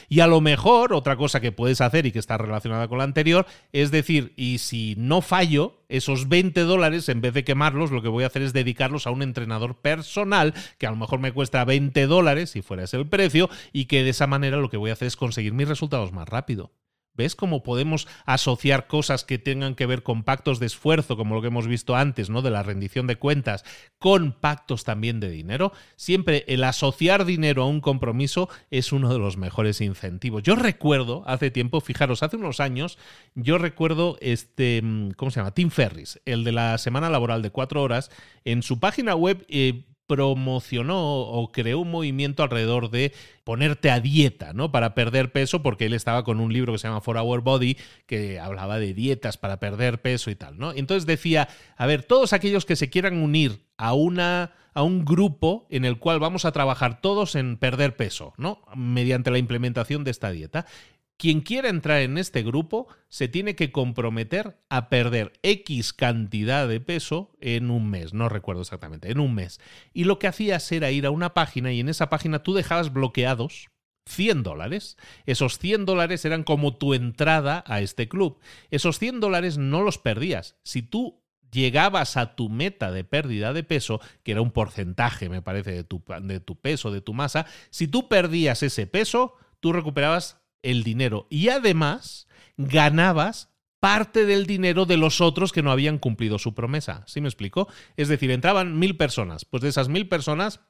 Y a lo mejor, otra cosa que puedes hacer y que está relacionada con la anterior, es decir, y si no fallo, esos 20 dólares, en vez de quemarlos, lo que voy a hacer es dedicarlos a un entrenador personal, que a lo mejor me cuesta 20 dólares, si fuera ese el precio, y que de esa manera lo que voy a hacer es conseguir mis resultados más rápido. ¿Ves cómo podemos asociar cosas que tengan que ver con pactos de esfuerzo, como lo que hemos visto antes, ¿no? De la rendición de cuentas, con pactos también de dinero. Siempre el asociar dinero a un compromiso es uno de los mejores incentivos. Yo recuerdo hace tiempo, fijaros, hace unos años, yo recuerdo este, mm, ¿cómo se llama? Tim Ferris, el de la semana laboral de cuatro horas, en su página web. Eh, promocionó o creó un movimiento alrededor de ponerte a dieta, ¿no? Para perder peso, porque él estaba con un libro que se llama For Our Body, que hablaba de dietas para perder peso y tal, ¿no? Entonces decía, a ver, todos aquellos que se quieran unir a una a un grupo en el cual vamos a trabajar todos en perder peso, ¿no? Mediante la implementación de esta dieta. Quien quiera entrar en este grupo se tiene que comprometer a perder X cantidad de peso en un mes, no recuerdo exactamente, en un mes. Y lo que hacías era ir a una página y en esa página tú dejabas bloqueados 100 dólares. Esos 100 dólares eran como tu entrada a este club. Esos 100 dólares no los perdías. Si tú llegabas a tu meta de pérdida de peso, que era un porcentaje, me parece, de tu, de tu peso, de tu masa, si tú perdías ese peso, tú recuperabas el dinero y además ganabas parte del dinero de los otros que no habían cumplido su promesa. ¿Sí me explico? Es decir, entraban mil personas. Pues de esas mil personas,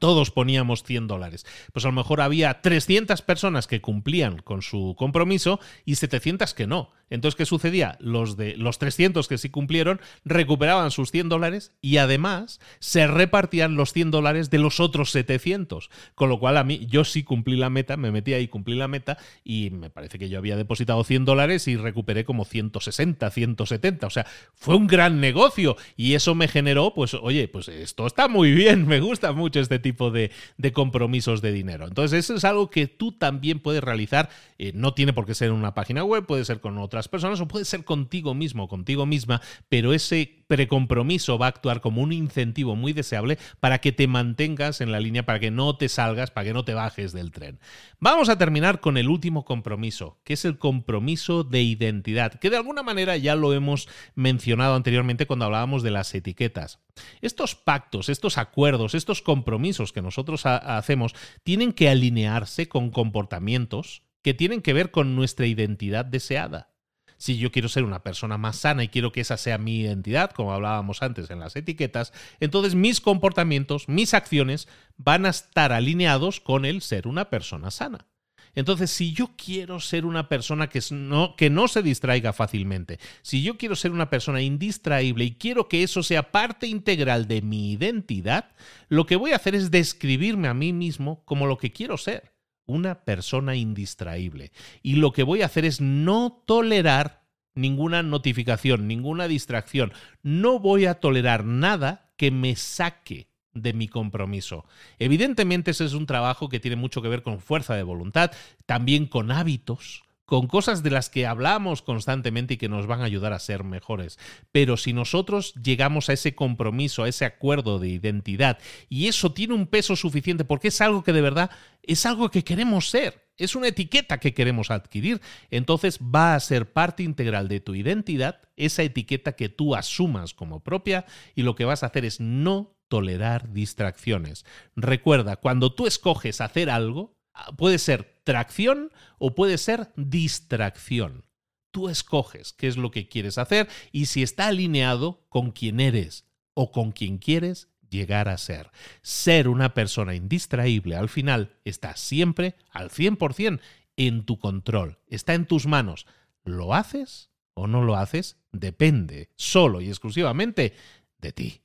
todos poníamos 100 dólares. Pues a lo mejor había 300 personas que cumplían con su compromiso y 700 que no. Entonces, ¿qué sucedía? Los, de, los 300 que sí cumplieron recuperaban sus 100 dólares y además se repartían los 100 dólares de los otros 700. Con lo cual a mí yo sí cumplí la meta, me metí ahí, cumplí la meta y me parece que yo había depositado 100 dólares y recuperé como 160, 170. O sea, fue un gran negocio y eso me generó, pues, oye, pues esto está muy bien, me gusta mucho este tipo de, compromisos de dinero. Entonces, eso es algo que tú también puedes realizar. Eh, no tiene por qué ser en una página web, puede ser con otra personas o puede ser contigo mismo, contigo misma, pero ese precompromiso va a actuar como un incentivo muy deseable para que te mantengas en la línea, para que no te salgas, para que no te bajes del tren. Vamos a terminar con el último compromiso, que es el compromiso de identidad, que de alguna manera ya lo hemos mencionado anteriormente cuando hablábamos de las etiquetas. Estos pactos, estos acuerdos, estos compromisos que nosotros hacemos tienen que alinearse con comportamientos que tienen que ver con nuestra identidad deseada si yo quiero ser una persona más sana y quiero que esa sea mi identidad, como hablábamos antes en las etiquetas, entonces mis comportamientos, mis acciones van a estar alineados con el ser una persona sana. Entonces, si yo quiero ser una persona que no, se distraiga fácilmente, si yo quiero ser una persona indistraíble y quiero que eso sea parte integral de mi identidad, lo que voy a hacer es describirme a mí mismo como lo que quiero ser, una persona indistraíble. Y lo que voy a hacer es no tolerar ninguna notificación, ninguna distracción. No voy a tolerar nada que me saque de mi compromiso. Evidentemente ese es un trabajo que tiene mucho que ver con fuerza de voluntad, también con hábitos, con cosas de las que hablamos constantemente y que nos van a ayudar a ser mejores. Pero si nosotros llegamos a ese compromiso, a ese acuerdo de identidad, y eso tiene un peso suficiente porque es algo que de verdad es algo que queremos ser, es una etiqueta que queremos adquirir, entonces va a ser parte integral de tu identidad, esa etiqueta que tú asumas como propia, y lo que vas a hacer es no tolerar distracciones. Recuerda, cuando tú escoges hacer algo, puede ser tracción o puede ser distracción. Tú escoges qué es lo que quieres hacer y si está alineado con quien eres o con quien quieres llegar a ser. Ser una persona indistraíble al final está siempre al 100% en tu control, está en tus manos. ¿Lo haces o no lo haces? Depende solo y exclusivamente de ti.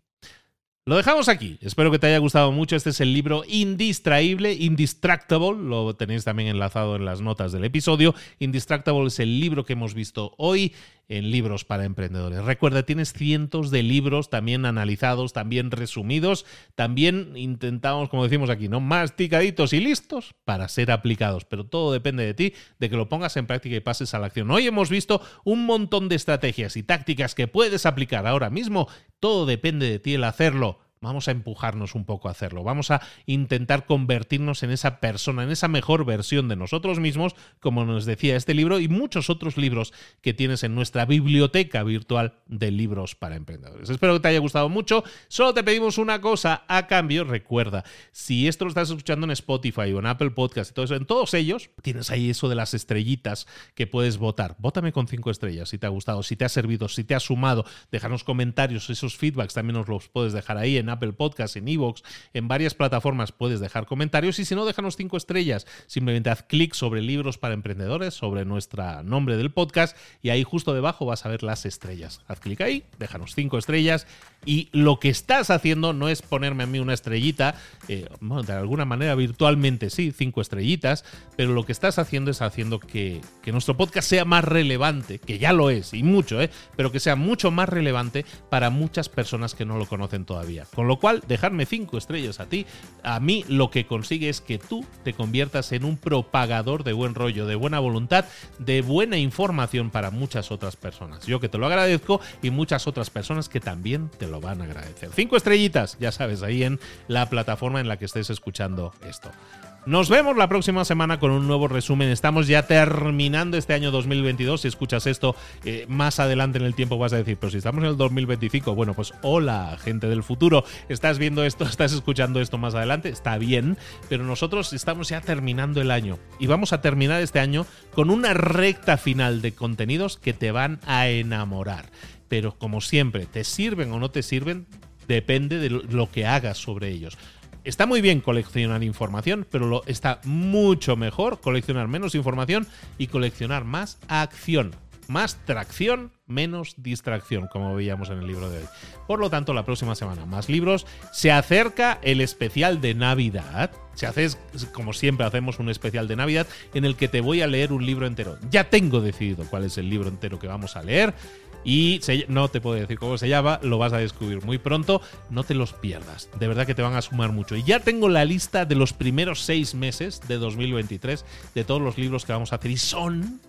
Lo dejamos aquí. Espero que te haya gustado mucho. Este es el libro Indistraíble, Indistractable. Lo tenéis también enlazado en las notas del episodio. Indistractable es el libro que hemos visto hoy en Libros para Emprendedores. Recuerda, tienes cientos de libros también analizados, también resumidos. También intentamos, como decimos aquí, ¿no? Masticaditos y listos para ser aplicados. Pero todo depende de ti, de que lo pongas en práctica y pases a la acción. Hoy hemos visto un montón de estrategias y tácticas que puedes aplicar ahora mismo. Todo depende de ti el hacerlo vamos a empujarnos un poco a hacerlo, vamos a intentar convertirnos en esa persona, en esa mejor versión de nosotros mismos, como nos decía este libro y muchos otros libros que tienes en nuestra biblioteca virtual de libros para emprendedores. Espero que te haya gustado mucho. Solo te pedimos una cosa a cambio, recuerda, si esto lo estás escuchando en Spotify o en Apple Podcast y todo eso, en todos ellos tienes ahí eso de las estrellitas que puedes votar. Vótame con cinco estrellas si te ha gustado, si te ha servido, si te ha sumado, déjanos comentarios, esos feedbacks también nos los puedes dejar ahí en Apple Podcast, en Evox, en varias plataformas puedes dejar comentarios y si no, déjanos cinco estrellas. Simplemente haz clic sobre libros para emprendedores, sobre nuestro nombre del podcast y ahí justo debajo vas a ver las estrellas. Haz clic ahí, déjanos cinco estrellas y lo que estás haciendo no es ponerme a mí una estrellita, eh, de alguna manera virtualmente sí, cinco estrellitas, pero lo que estás haciendo es haciendo que, nuestro podcast sea más relevante, que ya lo es y mucho, eh, pero que sea mucho más relevante para muchas personas que no lo conocen todavía. Lo cual, dejarme cinco estrellas a ti, a mí lo que consigue es que tú te conviertas en un propagador de buen rollo, de buena voluntad, de buena información para muchas otras personas. Yo que te lo agradezco y muchas otras personas que también te lo van a agradecer. Cinco estrellitas, ya sabes, ahí en la plataforma en la que estés escuchando esto. Nos vemos la próxima semana con un nuevo resumen. Estamos ya terminando este año 2022. Si escuchas esto eh, más adelante en el tiempo vas a decir, pero si estamos en el 2025, bueno, pues hola, gente del futuro. Estás viendo esto, estás escuchando esto más adelante, está bien, pero nosotros estamos ya terminando el año y vamos a terminar este año con una recta final de contenidos que te van a enamorar. Pero como siempre, te sirven o no te sirven, depende de lo que hagas sobre ellos. Está muy bien coleccionar información, pero lo, está mucho mejor coleccionar menos información y coleccionar más acción. Más tracción, menos distracción, como veíamos en el libro de hoy. Por lo tanto, la próxima semana más libros. Se acerca el especial de Navidad. Se hace, como siempre, hacemos un especial de Navidad en el que te voy a leer un libro entero. Ya tengo decidido cuál es el libro entero que vamos a leer. Y no te puedo decir cómo se llama, lo vas a descubrir muy pronto. No te los pierdas, de verdad que te van a sumar mucho. Y ya tengo la lista de los primeros seis meses de 2023 de todos los libros que vamos a hacer y son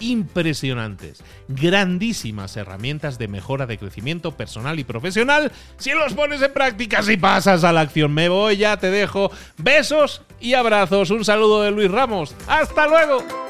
impresionantes, grandísimas herramientas de mejora de crecimiento personal y profesional si los pones en práctica, si pasas a la acción. Me voy, ya te dejo. Besos y abrazos. Un saludo de Luis Ramos. Hasta luego.